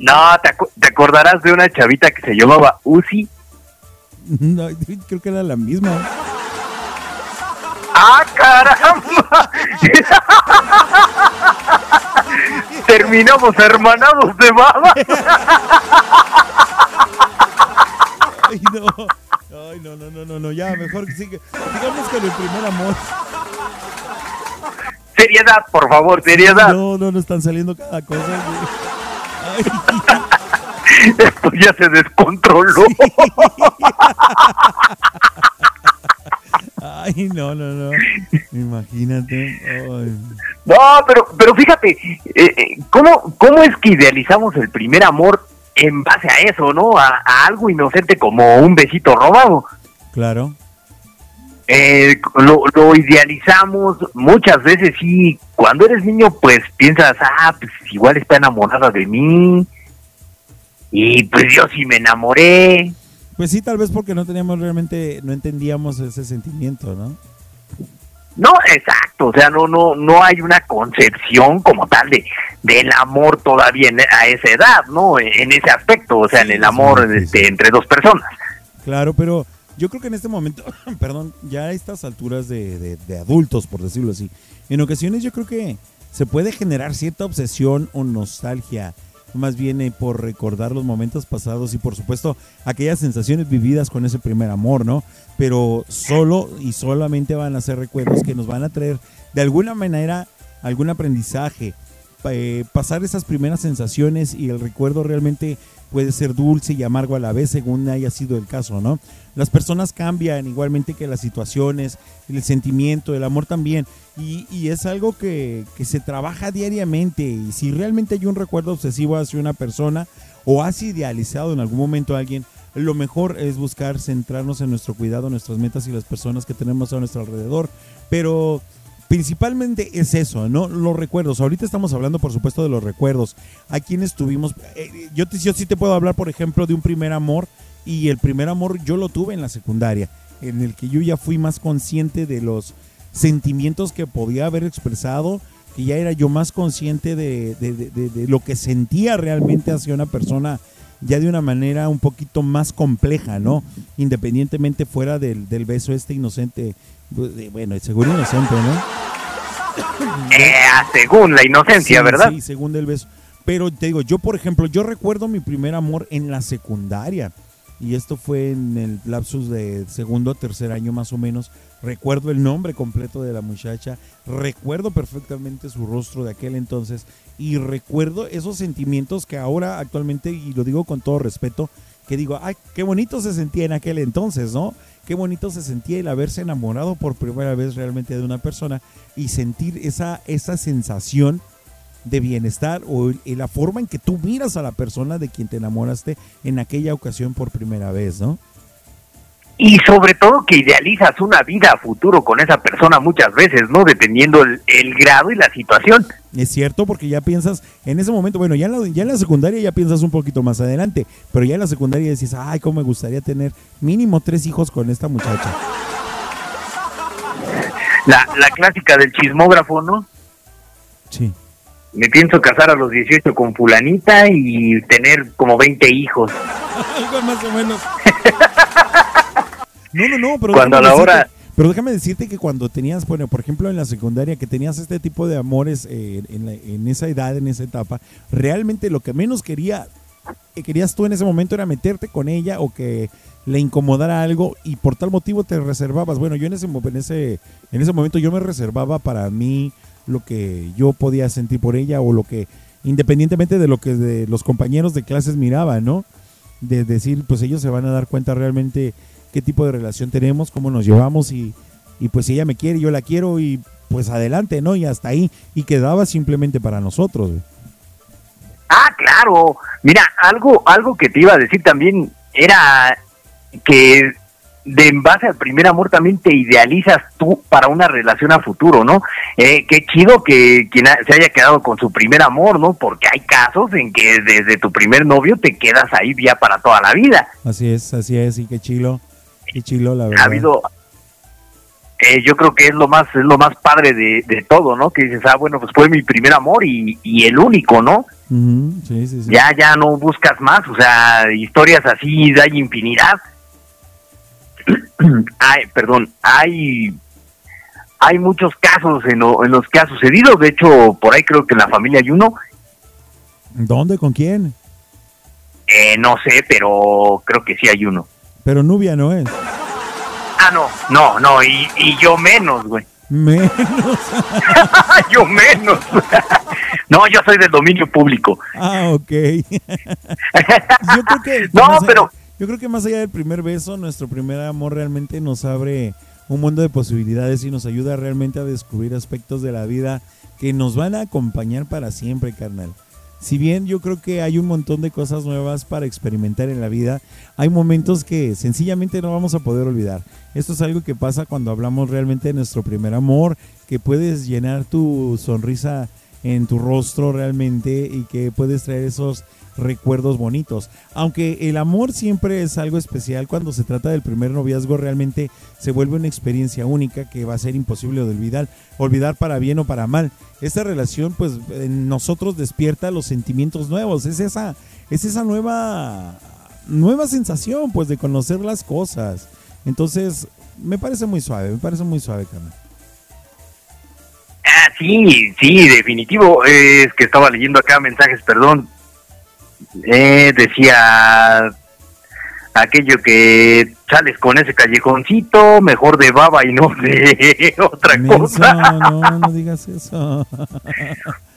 No, ¿te, acu- te acordarás de una chavita que se llamaba Uzi? No, creo que era la misma. ¡Ah, caramba! Terminamos hermanados de baba. Ay, no. Ay, no, no, no, no, no, ya, mejor que siga. Digamos con el primer amor. Seriedad, por favor, seriedad. No, no, no están saliendo cada cosa. güey. Esto ya se descontroló. Ay, no, no, no. Imagínate. Ay. No, pero, pero fíjate, eh, eh, ¿cómo, ¿cómo es que idealizamos el primer amor en base a eso, no? A, a algo inocente como un besito robado. Claro. Eh, lo, lo idealizamos muchas veces y cuando eres niño pues piensas, ah, pues igual está enamorada de mí y pues yo sí me enamoré. Pues sí, tal vez porque no teníamos realmente, no entendíamos ese sentimiento, ¿no? No, exacto, o sea, no no no hay una concepción como tal de del amor todavía en- a esa edad, ¿no? En ese aspecto, o sea, en el amor este, entre dos personas. Claro, pero yo creo que en este momento, perdón, ya a estas alturas de, de- de adultos, por decirlo así, en ocasiones yo creo que se puede generar cierta obsesión o nostalgia, más bien eh, por recordar los momentos pasados y por supuesto aquellas sensaciones vividas con ese primer amor, ¿no? Pero solo y solamente van a ser recuerdos que nos van a traer de alguna manera algún aprendizaje, eh, pasar esas primeras sensaciones y el recuerdo realmente puede ser dulce y amargo a la vez según haya sido el caso, ¿no? Las personas cambian igualmente que las situaciones, el sentimiento, el amor también. Y, es algo que se trabaja diariamente. Y si realmente hay un recuerdo obsesivo hacia una persona o has idealizado en algún momento a alguien, lo mejor es buscar centrarnos en nuestro cuidado, nuestras metas y las personas que tenemos a nuestro alrededor, pero principalmente es eso, ¿no? Los recuerdos. Ahorita estamos hablando, por supuesto, de los recuerdos. A quienes tuvimos. eh, yo, sí te puedo hablar, por ejemplo, de un primer amor. Y el primer amor yo lo tuve en la secundaria, en el que yo ya fui más consciente de los sentimientos que podía haber expresado, que ya era yo más consciente de lo que sentía realmente hacia una persona ya de una manera un poquito más compleja, ¿no? Independientemente fuera del, del beso este inocente, pues, bueno, seguro inocente, ¿no? Eh, según la inocencia, Sí, ¿verdad? Sí, según el beso. Pero te digo, yo por ejemplo, yo recuerdo mi primer amor en la secundaria. Y esto fue en el lapsus de segundo a tercer año más o menos. Recuerdo el nombre completo de la muchacha. Recuerdo perfectamente su rostro de aquel entonces. Y recuerdo esos sentimientos que ahora actualmente, y lo digo con todo respeto, que digo, ay, qué bonito se sentía en aquel entonces, ¿no? Qué bonito se sentía el haberse enamorado por primera vez realmente de una persona y sentir esa, esa sensación de bienestar o el- la forma en que tú miras a la persona de quien te enamoraste en aquella ocasión por primera vez, ¿no? Y sobre todo que idealizas una vida a futuro con esa persona muchas veces, ¿no? Dependiendo el, el grado y la situación. Es cierto, porque ya piensas en ese momento, bueno, ya en, la, ya en la secundaria ya piensas un poquito más adelante, pero ya en la secundaria dices, ay, cómo me gustaría tener mínimo tres hijos con esta muchacha. La, la clásica del chismógrafo, ¿no? Sí. Me pienso casar a los 18 con fulanita y tener como 20 hijos. Algo más o menos. No, no, no, pero Cuando a la hora- decirte- pero déjame decirte que cuando tenías, bueno, por ejemplo, en la secundaria, que tenías este tipo de amores eh, en, la- en esa edad, en esa etapa, realmente lo que menos quería, que querías tú en ese momento era meterte con ella o que le incomodara algo y por tal motivo te reservabas. Bueno, yo en ese, en ese, en ese momento yo me reservaba para mí lo que yo podía sentir por ella o lo que, independientemente de lo que de los compañeros de clases miraban, ¿no? De decir, pues ellos se van a dar cuenta realmente qué tipo de relación tenemos, cómo nos llevamos y, y pues ella me quiere, yo la quiero y pues adelante, ¿no? Y hasta ahí. Y quedaba simplemente para nosotros. Ah, claro. Mira, algo, algo que te iba a decir también era que de en base al primer amor también te idealizas tú para una relación a futuro, ¿no? Eh, qué chido que quien ha- se haya quedado con su primer amor, ¿no? Porque hay casos en que desde tu primer novio te quedas ahí ya para toda la vida. Así es, así es, y qué chilo, qué chilo, la verdad. Ha habido, eh, yo creo que es lo más, es lo más padre de, de todo, ¿no? Que dices, ah, bueno, pues fue mi primer amor y, y el único, ¿no? Sí, sí. Ya, ya no buscas más, o sea, historias así hay infinidad. Ay, perdón, hay hay muchos casos en, lo- en los que ha sucedido, de hecho, por ahí creo que en la familia hay uno, ¿Dónde? ¿Con quién? eh, no sé, pero creo que sí hay uno. Pero Nubia no es. Ah, no, no, no, y, y yo menos, güey. Menos. yo menos. no, yo soy del dominio público. Ah, ok. yo creo que No, pero- yo creo que más allá del primer beso, nuestro primer amor realmente nos abre un mundo de posibilidades y nos ayuda realmente a descubrir aspectos de la vida que nos van a acompañar para siempre, carnal. Si bien yo creo que hay un montón de cosas nuevas para experimentar en la vida, hay momentos que sencillamente no vamos a poder olvidar. Esto es algo que pasa cuando hablamos realmente de nuestro primer amor, que puedes llenar tu sonrisa en tu rostro realmente y que puedes traer esos recuerdos bonitos. Aunque el amor siempre es algo especial, cuando se trata del primer noviazgo realmente se vuelve una experiencia única que va a ser imposible de olvidar, olvidar para bien o para mal. Esta relación pues en nosotros despierta los sentimientos nuevos, es esa es esa nueva nueva sensación pues de conocer las cosas. Entonces, me parece muy suave, me parece muy suave, carnal. Ah, sí, sí, definitivo. Es que estaba leyendo acá mensajes, perdón. Eh, decía aquello que sales con ese callejoncito, mejor de baba y no de otra Menso, cosa. no, no digas eso.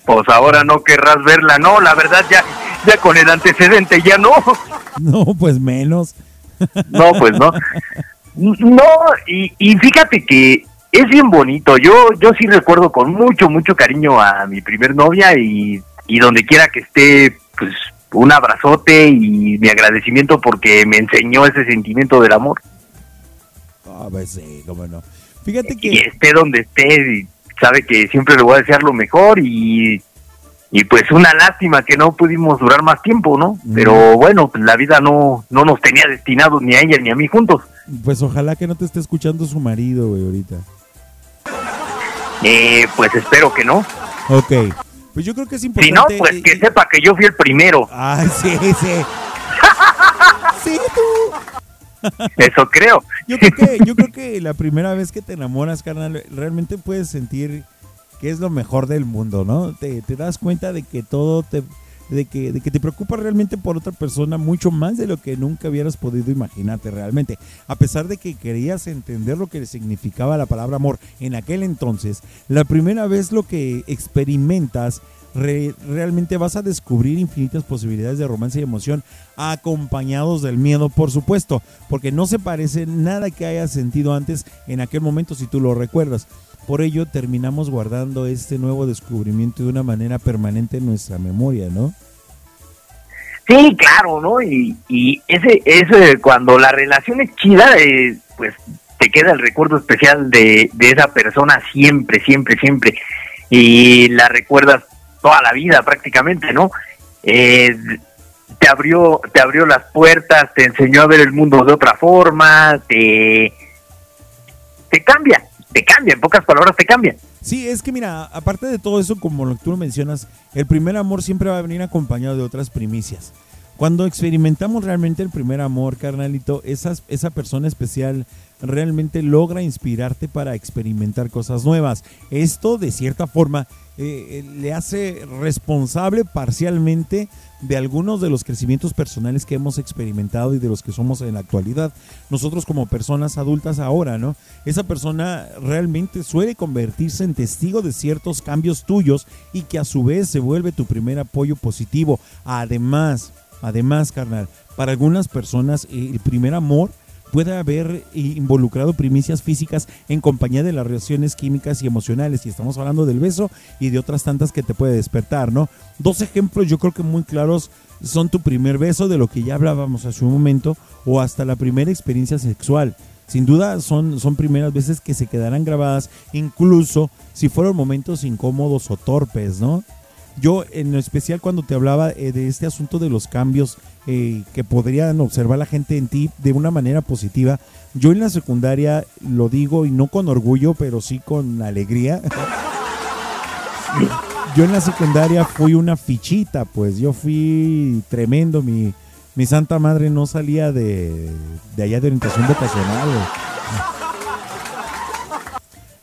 Pues ahora no querrás verla, no, la verdad ya, ya con el antecedente ya no. No, pues menos. No, pues no. No, y, y fíjate que es bien bonito. Yo yo sí recuerdo con mucho, mucho cariño a mi primer novia y, y donde quiera que esté, pues un abrazote y mi agradecimiento porque me enseñó ese sentimiento del amor. Ah, pues sí, cómo no. Fíjate que... Y esté donde esté, sabe que siempre le voy a desear lo mejor y, y pues una lástima que no pudimos durar más tiempo, ¿no? Pero bueno, pues la vida no, no nos tenía destinados ni a ella ni a mí juntos. Pues ojalá que no te esté escuchando su marido, güey, ahorita. Eh, pues espero que no. Ok. Pues yo creo que es Si importante... no, pues que sepa que yo fui el primero. Ay, sí, sí. sí, tú. Eso creo. Yo creo que, yo creo que la primera vez que te enamoras, carnal, realmente puedes sentir que es lo mejor del mundo, ¿no? Te, te das cuenta de que todo te, de que, de que te preocupa realmente por otra persona mucho más de lo que nunca hubieras podido imaginarte realmente. A pesar de que querías entender lo que significaba la palabra amor en aquel entonces, la primera vez lo que experimentas re- realmente vas a descubrir infinitas posibilidades de romance y emoción acompañados del miedo, por supuesto, porque no se parece nada que hayas sentido antes en aquel momento si tú lo recuerdas. Por ello terminamos guardando este nuevo descubrimiento de una manera permanente en nuestra memoria, ¿no? Sí, claro, ¿no? Y, ese, ese, cuando la relación es chida, eh, pues te queda el recuerdo especial de, de esa persona siempre, siempre, siempre. Y la recuerdas toda la vida prácticamente, ¿no? Eh, te abrió, te abrió las puertas, te enseñó a ver el mundo de otra forma, te, te cambia, te cambia, en pocas palabras te cambia. Sí, es que mira, aparte de todo eso, como lo que tú mencionas, el primer amor siempre va a venir acompañado de otras primicias. Cuando experimentamos realmente el primer amor, carnalito, esa persona especial realmente logra inspirarte para experimentar cosas nuevas. Esto, de cierta forma, eh, eh, le hace responsable parcialmente de algunos de los crecimientos personales que hemos experimentado y de los que somos en la actualidad. Nosotros como personas adultas ahora, ¿no? Esa persona realmente suele convertirse en testigo de ciertos cambios tuyos y que a su vez se vuelve tu primer apoyo positivo. Además, además, carnal, para algunas personas eh, el primer amor puede haber involucrado primicias físicas en compañía de las reacciones químicas y emocionales. Y estamos hablando del beso y de otras tantas que te puede despertar, ¿no? Dos ejemplos yo creo que muy claros son tu primer beso, de lo que ya hablábamos hace un momento, o hasta la primera experiencia sexual. Sin duda son, son primeras veces que se quedarán grabadas, incluso si fueron momentos incómodos o torpes, ¿no? Yo en especial cuando te hablaba eh, de este asunto de los cambios eh, que podrían observar la gente en ti de una manera positiva, yo en la secundaria lo digo y no con orgullo, pero sí con alegría. yo en la secundaria fui una fichita, pues yo fui tremendo, mi, mi santa madre no salía de, de allá de orientación vocacional.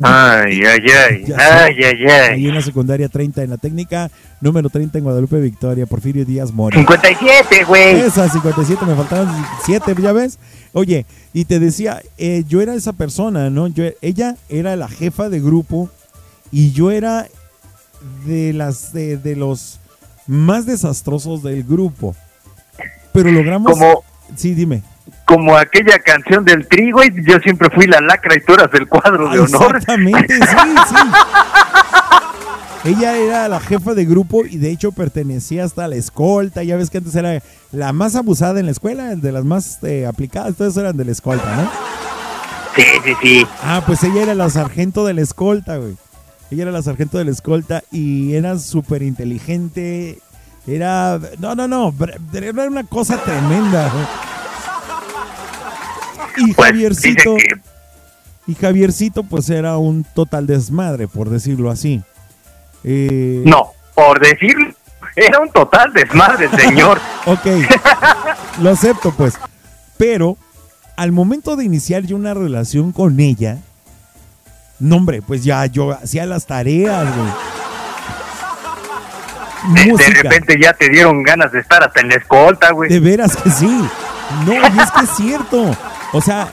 Ay, ay, ay, ay, ay, ay. Ahí en la secundaria 30 en la técnica, número 30 en Guadalupe Victoria, Porfirio Díaz Mora. 57, güey. Esa, 57, me faltaban 7, ya ves. Oye, y te decía, eh, yo era esa persona, ¿no? Yo, ella era la jefa de grupo y yo era de las de, de los más desastrosos del grupo. Pero logramos... Como- Sí, dime. Como aquella canción del trigo, y yo siempre fui la lacra y tú eras del cuadro de honor. Exactamente, sí, sí. Ella era la jefa de grupo y de hecho pertenecía hasta a la escolta. Ya ves que antes era la más abusada en la escuela, de las más eh, aplicadas, todas eran de la escolta, ¿no? Sí, sí, sí. Ah, pues ella era la sargento de la escolta, güey. Ella era la sargento de la escolta y era súper inteligente. Era. No, no, no. Era una cosa tremenda, güey. Y Javiercito. Y Javiercito, pues era un total desmadre, por decirlo así. Eh, No, por decir, era un total desmadre, señor. Ok, lo acepto pues. Pero al momento de iniciar yo una relación con ella, no hombre, pues ya yo hacía las tareas, güey. De, de repente ya te dieron ganas de estar hasta en la escolta, güey. De veras que sí. No, y es que es cierto. O sea,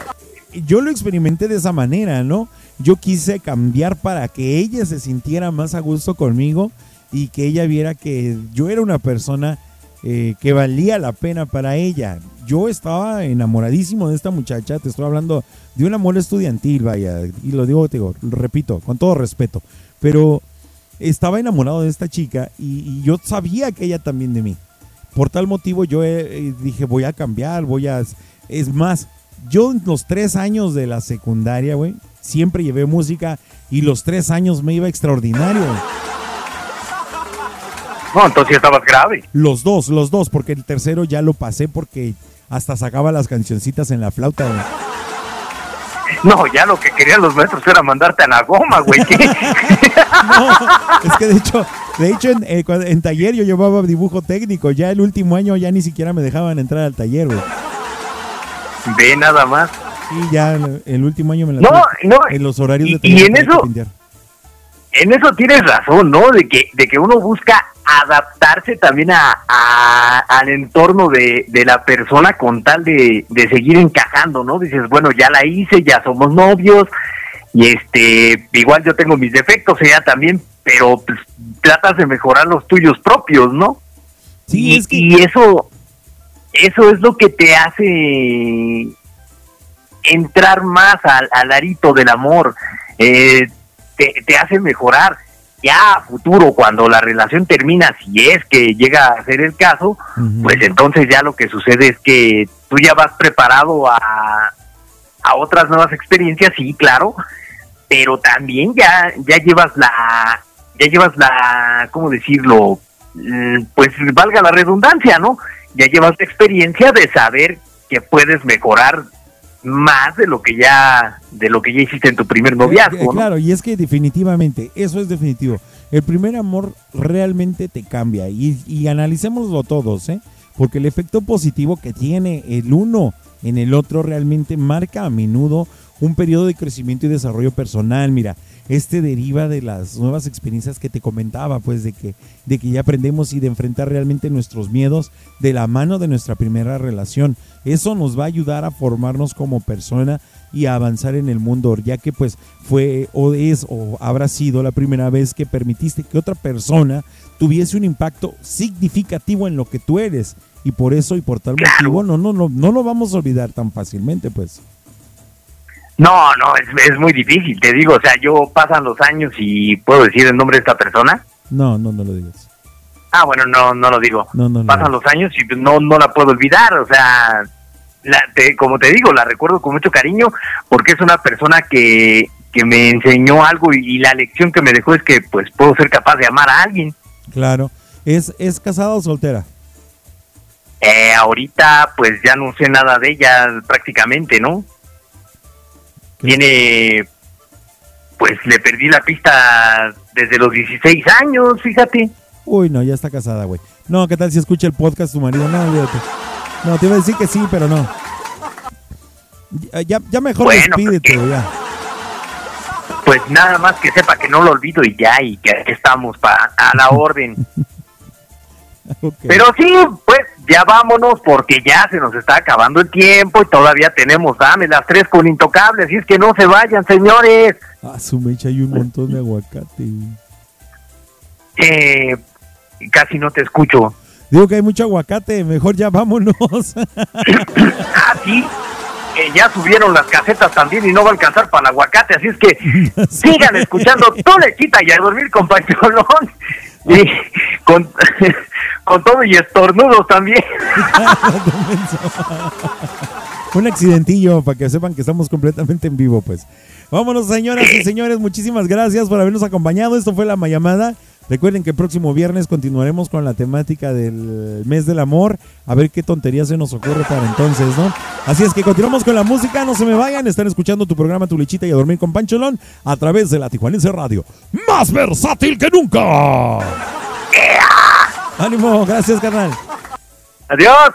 yo lo experimenté de esa manera, ¿no? Yo quise cambiar para que ella se sintiera más a gusto conmigo y que ella viera que yo era una persona eh, que valía la pena para ella. Yo estaba enamoradísimo de esta muchacha, te estoy hablando de un amor estudiantil, vaya, y lo digo, te digo, lo repito, con todo respeto, pero estaba enamorado de esta chica y, yo sabía que ella también de mí. Por tal motivo yo eh, eh, dije, voy a cambiar, voy a... Es más, yo en los tres años de la secundaria, güey, siempre llevé música y los tres años me iba extraordinario. No, entonces ya estabas grave. Los dos, los dos, porque el tercero ya lo pasé porque hasta sacaba las cancioncitas en la flauta. güey. No, ya lo que querían los maestros era mandarte a la goma, güey. ¿qué? Es que de hecho, de hecho en, eh, en taller yo llevaba dibujo técnico. Ya el último año ya ni siquiera me dejaban entrar al taller, güey. Ve nada más. Y ya el, último año me la No, no, en los horarios y- de y en eso-. En eso tienes razón, ¿no? De que, de que uno busca adaptarse también a, a- al entorno de, de la persona con tal de, de seguir encajando, ¿no? Dices, bueno, ya la hice, ya somos novios, y este, igual yo tengo mis defectos, ella también, pero pues, tratas de mejorar los tuyos propios, ¿no? Sí, y, es que- y eso, eso es lo que te hace entrar más al, al arito del amor, eh, te, te hace mejorar. Ya a futuro, cuando la relación termina, si es que llega a ser el caso, pues entonces ya lo que sucede es que tú ya vas preparado a, a otras nuevas experiencias, sí, claro, pero también ya, ya llevas la, ya llevas la, ¿cómo decirlo? Mm, Pues valga la redundancia, ¿no? Ya llevas la experiencia de saber que puedes mejorar más de lo que ya, de lo que ya hiciste en tu primer Eh, noviazgo, ¿no? Claro, y es que definitivamente, eso es definitivo. El primer amor realmente te cambia y, y analicémoslo todos, ¿eh? porque el efecto positivo que tiene el uno en el otro realmente marca a menudo un periodo de crecimiento y desarrollo personal. Mira, este deriva de las nuevas experiencias que te comentaba, pues de que, de que ya aprendemos y de enfrentar realmente nuestros miedos de la mano de nuestra primera relación. Eso nos va a ayudar a formarnos como persona y a avanzar en el mundo, ya que pues fue o es o habrá sido la primera vez que permitiste que otra persona tuviese un impacto significativo en lo que tú eres y por eso y por tal motivo no no no no lo vamos a olvidar tan fácilmente, pues. No, no, es, es muy difícil, te digo, o sea, yo pasan los años y puedo decir el nombre de esta persona. No, no, no lo digas. Ah, bueno, no, no lo digo. No, no, no. Pasan los años y no, no la puedo olvidar, o sea, la, te- como te digo, la recuerdo con mucho cariño porque es una persona que, que me enseñó algo y, y la lección que me dejó es que pues puedo ser capaz de amar a alguien. Claro. ¿Es, es casada o soltera? Eh, ahorita pues ya no sé nada de ella prácticamente, ¿no? Tiene, pues le perdí la pista desde los 16 años, fíjate. Uy, no, ya está casada, güey. No, ¿qué tal si escucha el podcast tu marido? No, olvídate. No, te iba a decir que sí, pero no. Ya, ya, mejor Bueno, despídete, ya. Pues nada más que sepa que no lo olvido y ya, y que estamos pa, a la orden. Pero sí, pues ya vámonos porque ya se nos está acabando el tiempo y todavía tenemos dame las tres con intocable, así es que no se vayan, señores. Ah, su mecha hay un montón de aguacate. Eh, casi no te escucho. Digo que hay mucho aguacate, mejor ya vámonos. Ah, sí. eh, ya subieron las casetas también y no va a alcanzar para el aguacate, así es que sigan escuchando Tu Lechita y a dormir con y con, con todo y estornudos también. Un accidentillo para que sepan que estamos completamente en vivo, pues. Vámonos, señoras y señores. Muchísimas gracias por habernos acompañado. Esto fue La Mayamada. Recuerden que el próximo viernes continuaremos con la temática del mes del amor. A ver qué tontería se nos ocurre para entonces, ¿no? Así es que continuamos con la música. No se me vayan. Están escuchando tu programa Tu Lechita y a Dormir con Pancholón a través de la Tijuanense Radio. ¡Más versátil que nunca! ¡Ánimo! Gracias, carnal. Adiós.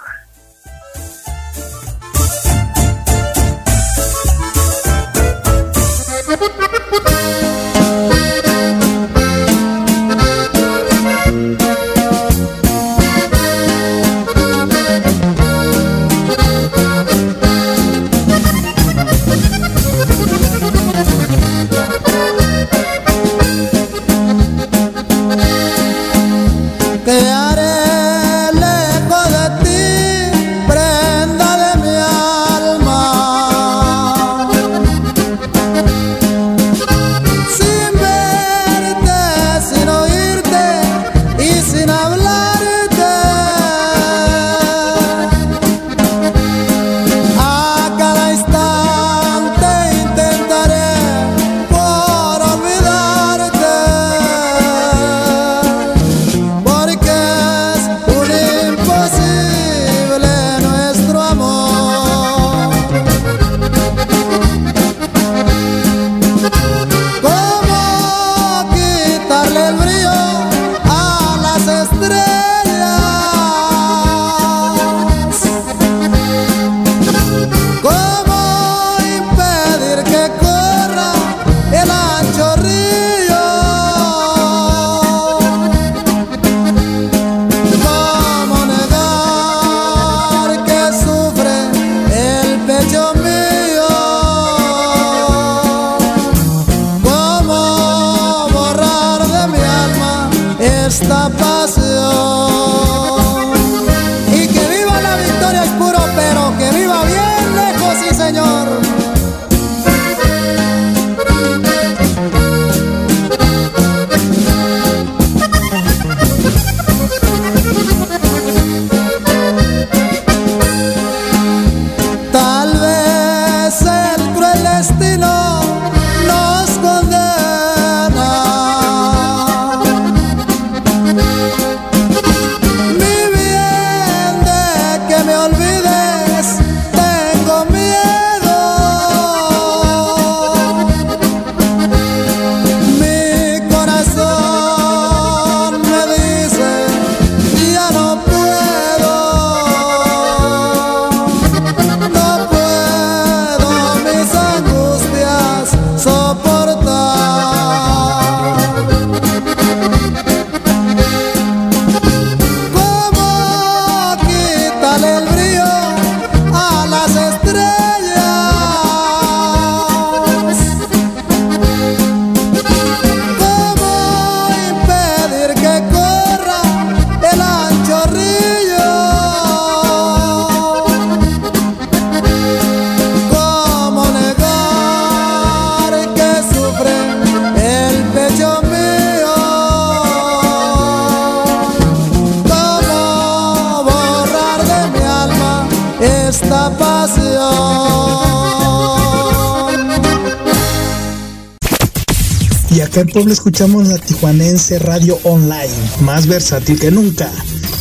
pueblo escuchamos la Tijuanense Radio Online, más versátil que nunca.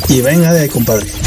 Y venga de ahí, compadre.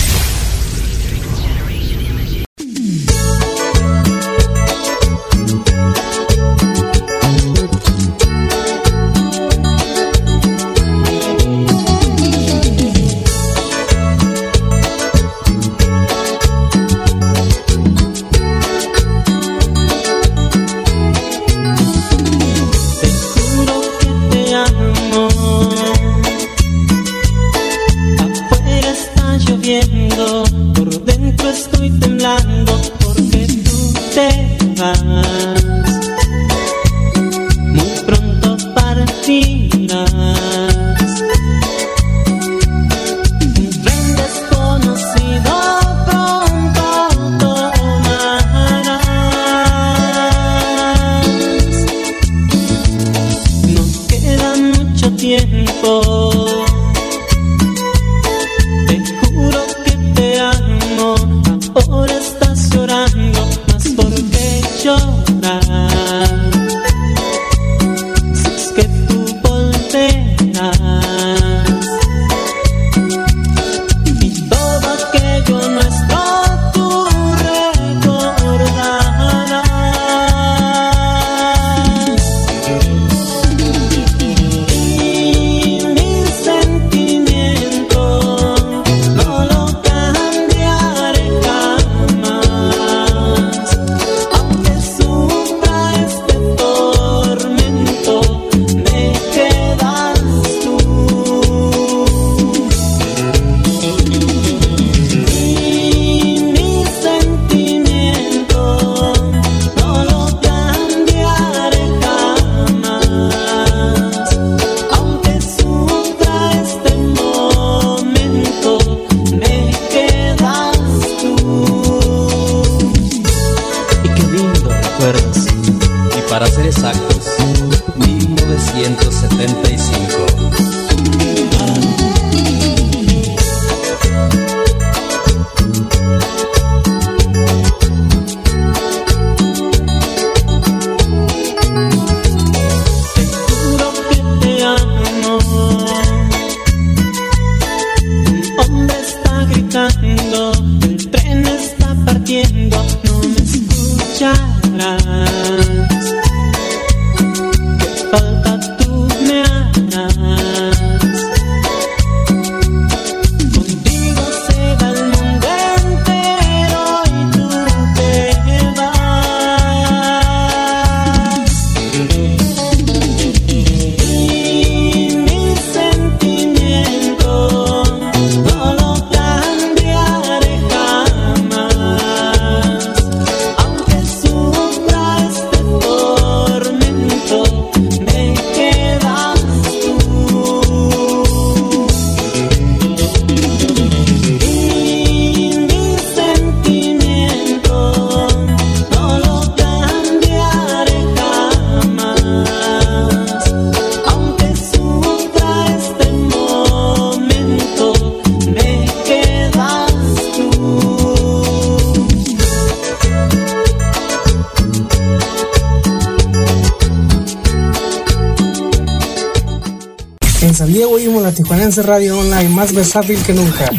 radio online más versátil que nunca.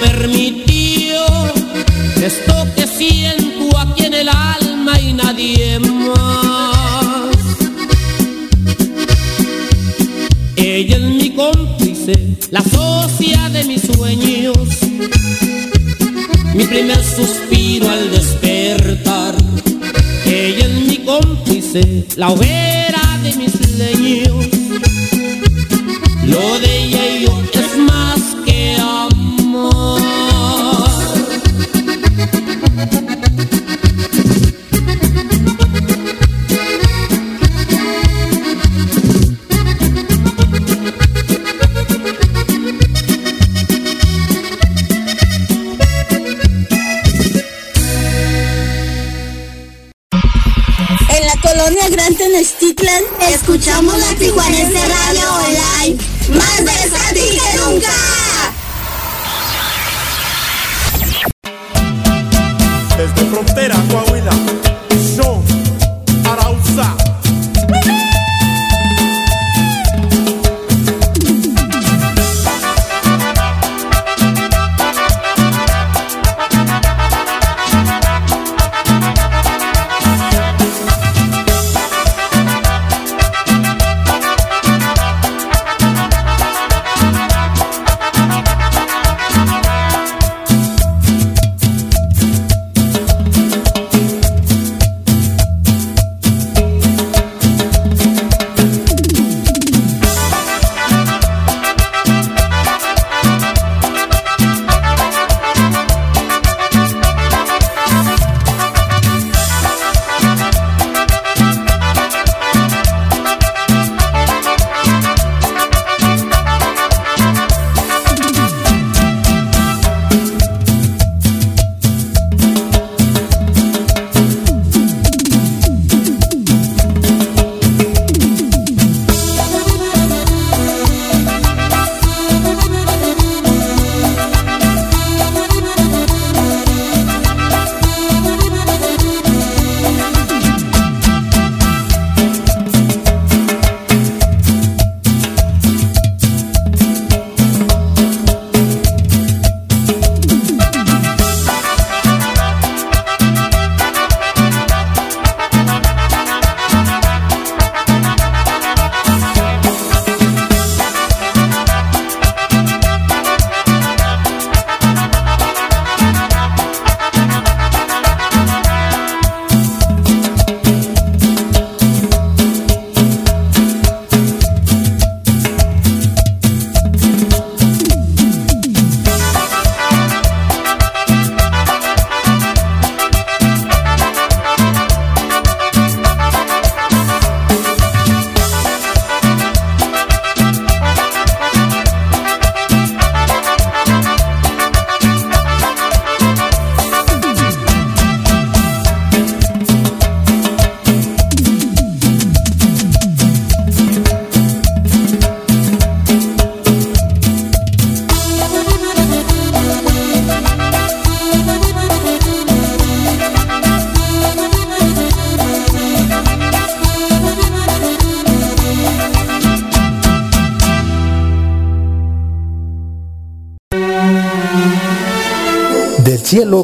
permitió esto que siento aquí en el alma y nadie más. Ella es mi cómplice, la socia de mis sueños, mi primer suspiro al despertar. Ella es mi cómplice, la hoguera de mis leños Somos la Tijuanense Radio.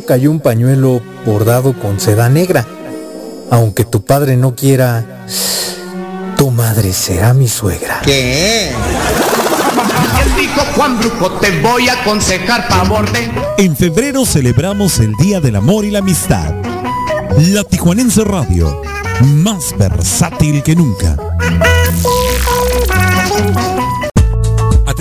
cayó un pañuelo bordado con seda negra. Aunque tu padre no quiera, tu madre será mi suegra. ¿Qué? dijo Juan Brujo, te voy a aconsejar favor de... En febrero celebramos el Día del Amor y la Amistad. La Tijuanense Radio, más versátil que nunca.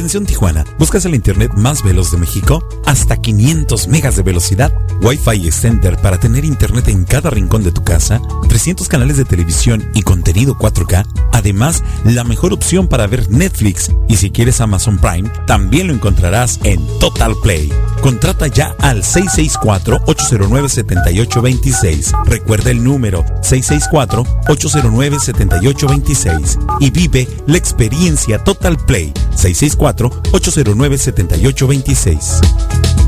Atención Tijuana, ¿buscas el internet más veloz de México? Hasta 500 megas de velocidad, Wi-Fi Extender para tener internet en cada rincón de tu casa, 300 canales de televisión y contenido 4K, además la mejor opción para ver Netflix y si quieres Amazon Prime, también lo encontrarás en Total Play. Contrata ya al 664-809-7826. Recuerda el número 664-809-7826 y vive la experiencia Total Play 664-809-7826.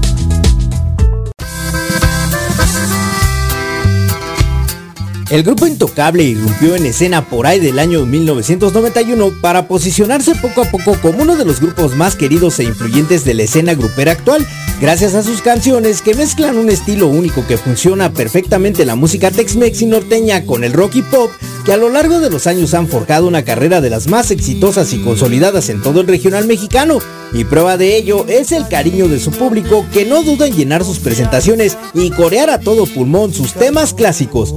El grupo Intocable irrumpió en escena por ahí del año 1991 para posicionarse poco a poco como uno de los grupos más queridos e influyentes de la escena grupera actual, gracias a sus canciones que mezclan un estilo único que funciona perfectamente en la música Tex-Mex y norteña con el rock y pop, que a lo largo de los años han forjado una carrera de las más exitosas y consolidadas en todo el regional mexicano. Y prueba de ello es el cariño de su público que no duda en llenar sus presentaciones y corear a todo pulmón sus temas clásicos.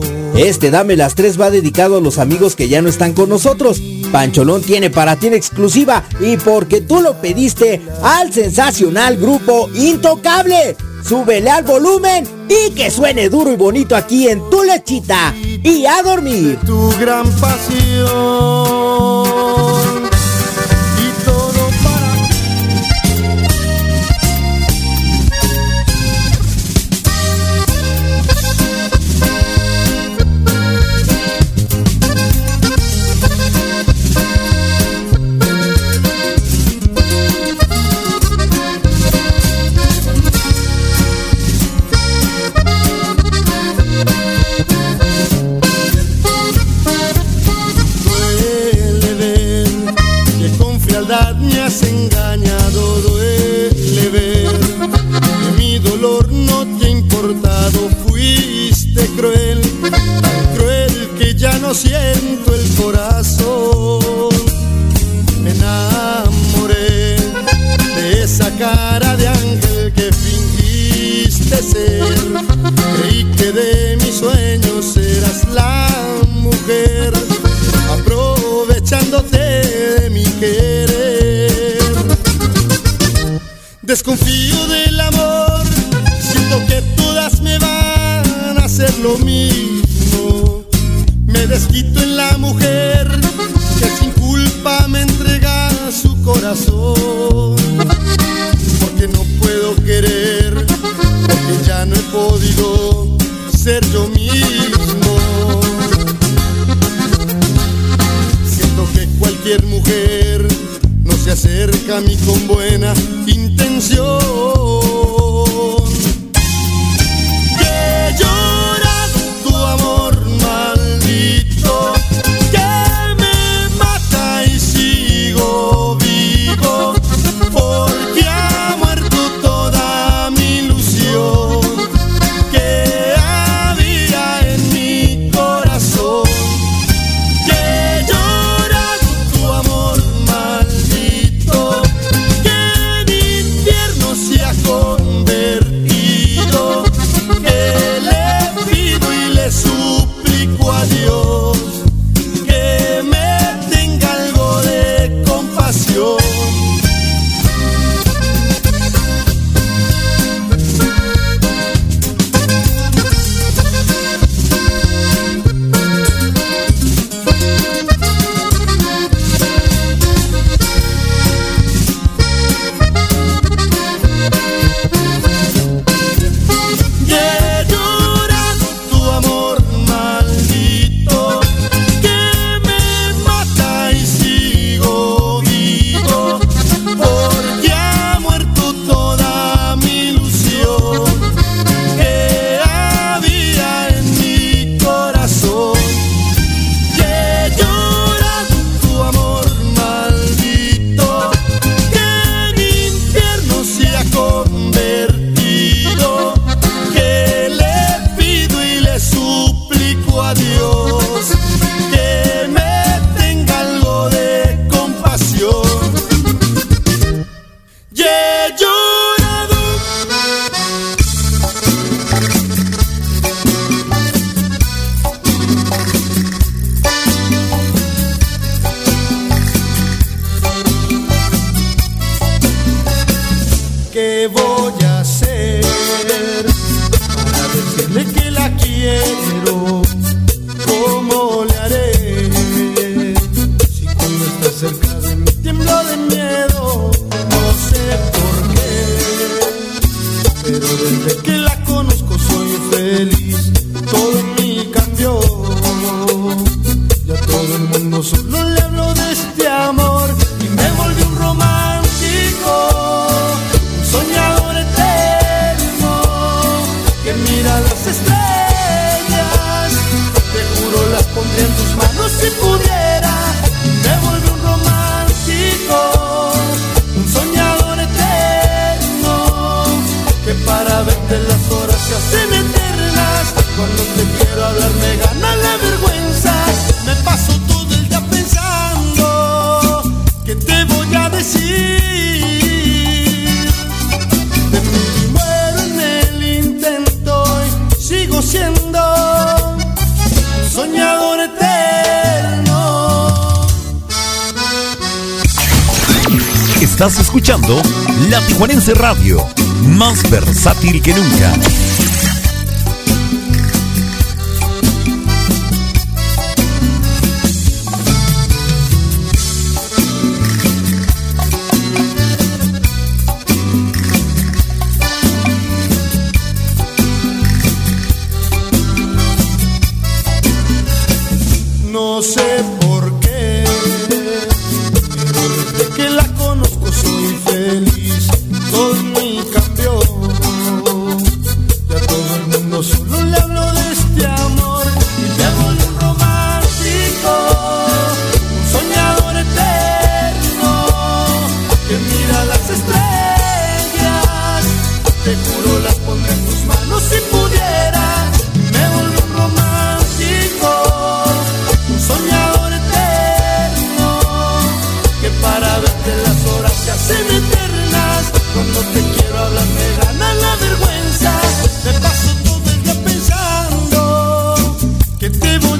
Este Dame las tres va dedicado a los amigos que ya no están con nosotros. Pancholón tiene para ti en exclusiva y porque tú lo pediste al sensacional grupo Intocable. Súbele al volumen y que suene duro y bonito aquí en tu lechita y a dormir. Tu gran pasión.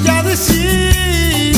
Que te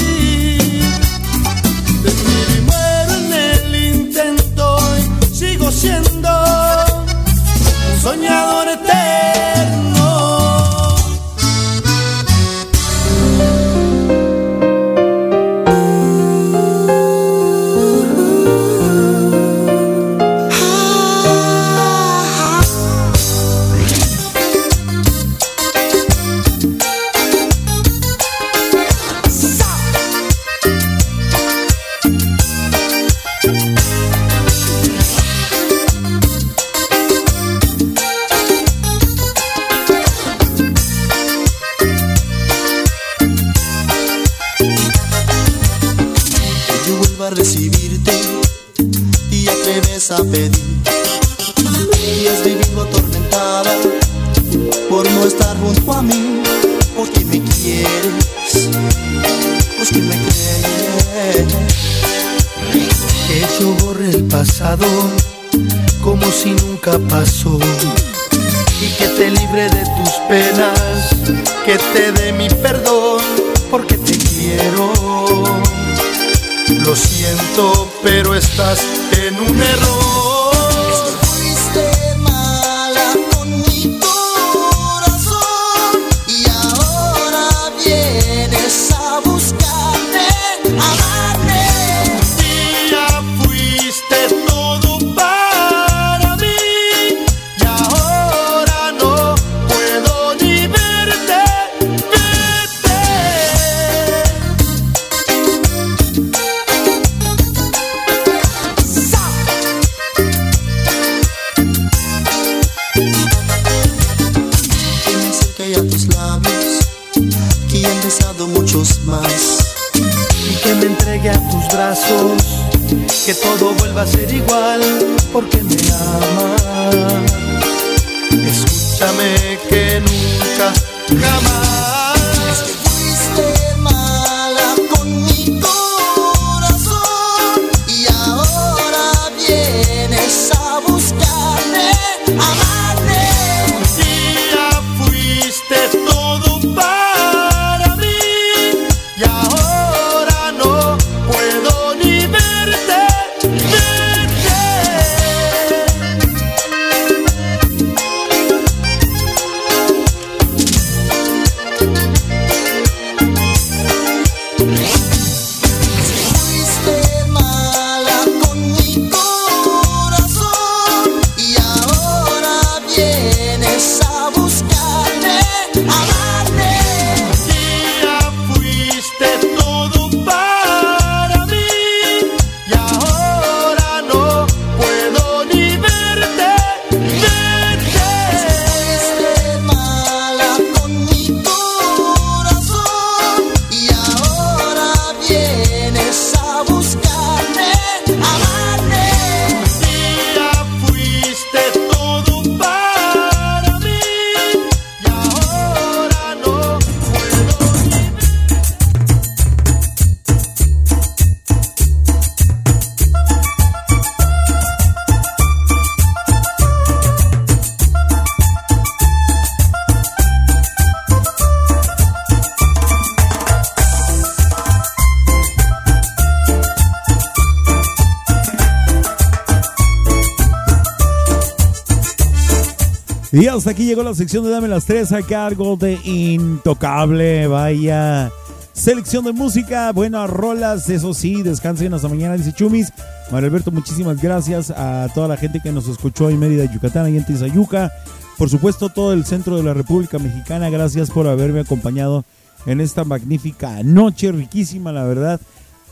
Y hasta aquí llegó la sección de Dame las Tres a cargo de Intocable. Vaya selección de música, buenas rolas, eso sí, descansen hasta mañana, dice Chumis. Mario Alberto, muchísimas gracias a toda la gente que nos escuchó en Mérida, Yucatán y en Tizayuca. Por supuesto, todo el centro de la República Mexicana, gracias por haberme acompañado en esta magnífica noche, riquísima, la verdad.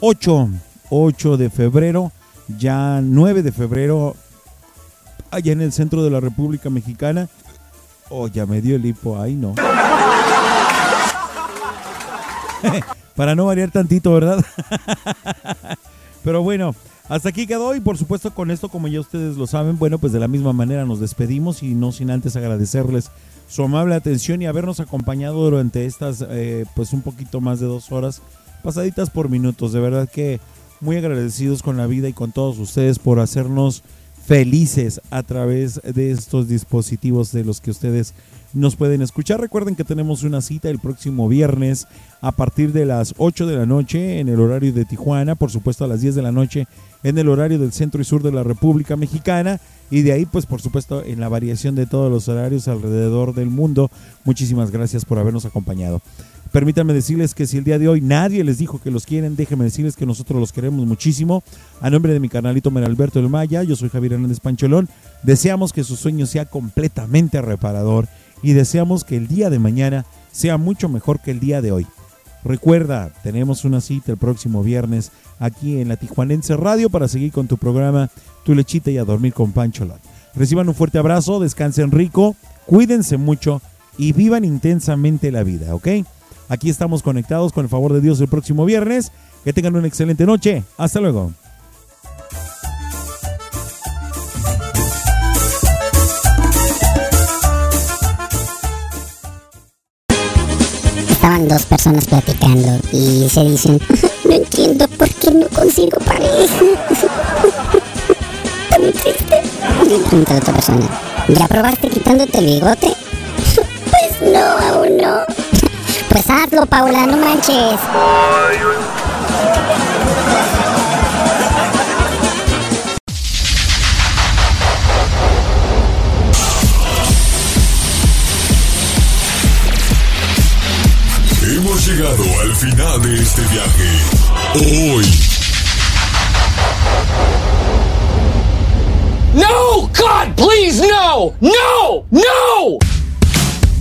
8, 8 de febrero, ya 9 de febrero, allá en el centro de la República Mexicana. Oh, ya me dio el hipo, ahí no. Para no variar tantito, ¿verdad? Pero bueno, hasta aquí quedó y por supuesto con esto, como ya ustedes lo saben, bueno, pues de la misma manera nos despedimos y no sin antes agradecerles su amable atención y habernos acompañado durante estas, eh, pues un poquito más de dos horas, pasaditas por minutos. De verdad que muy agradecidos con la vida y con todos ustedes por hacernos felices a través de estos dispositivos de los que ustedes nos pueden escuchar. Recuerden que tenemos una cita el próximo viernes a partir de las 8 de la noche en el horario de Tijuana, por supuesto a las 10 de la noche en el horario del centro y sur de la República Mexicana y de ahí pues por supuesto en la variación de todos los horarios alrededor del mundo. Muchísimas gracias por habernos acompañado. Permítanme decirles que si el día de hoy nadie les dijo que los quieren, déjenme decirles que nosotros los queremos muchísimo. A nombre de mi canalito Meralberto del Maya, yo soy Javier Hernández Pancholón. Deseamos que su sueño sea completamente reparador y deseamos que el día de mañana sea mucho mejor que el día de hoy. Recuerda, tenemos una cita el próximo viernes aquí en la Tijuanense Radio para seguir con tu programa Tu Lechita y a dormir con Pancholón. Reciban un fuerte abrazo, descansen rico, cuídense mucho y vivan intensamente la vida, ¿ok? Aquí estamos conectados con el favor de Dios el próximo viernes. Que tengan una excelente noche. Hasta luego. Estaban dos personas platicando y se dicen, no entiendo por qué no consigo pareja. Está muy triste. Y pregunta a otra persona, ¿ya probaste quitándote el bigote? pues no, aún no. Pues hazlo, Paula, no manches. Hemos llegado al final de este viaje. Hoy. No, God, please, no, no, no.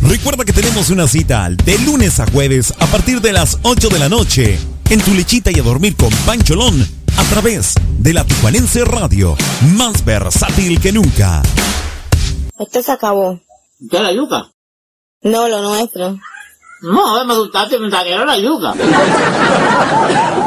Recuerda que tenemos una cita de lunes a jueves a partir de las 8 de la noche en tu lechita y a dormir con Pancholón a través de la Tijuanense Radio, más versátil que nunca. Esto se acabó. ¿Qué la yuca? No, lo nuestro. No, me gustaste, me trajeron la yuca.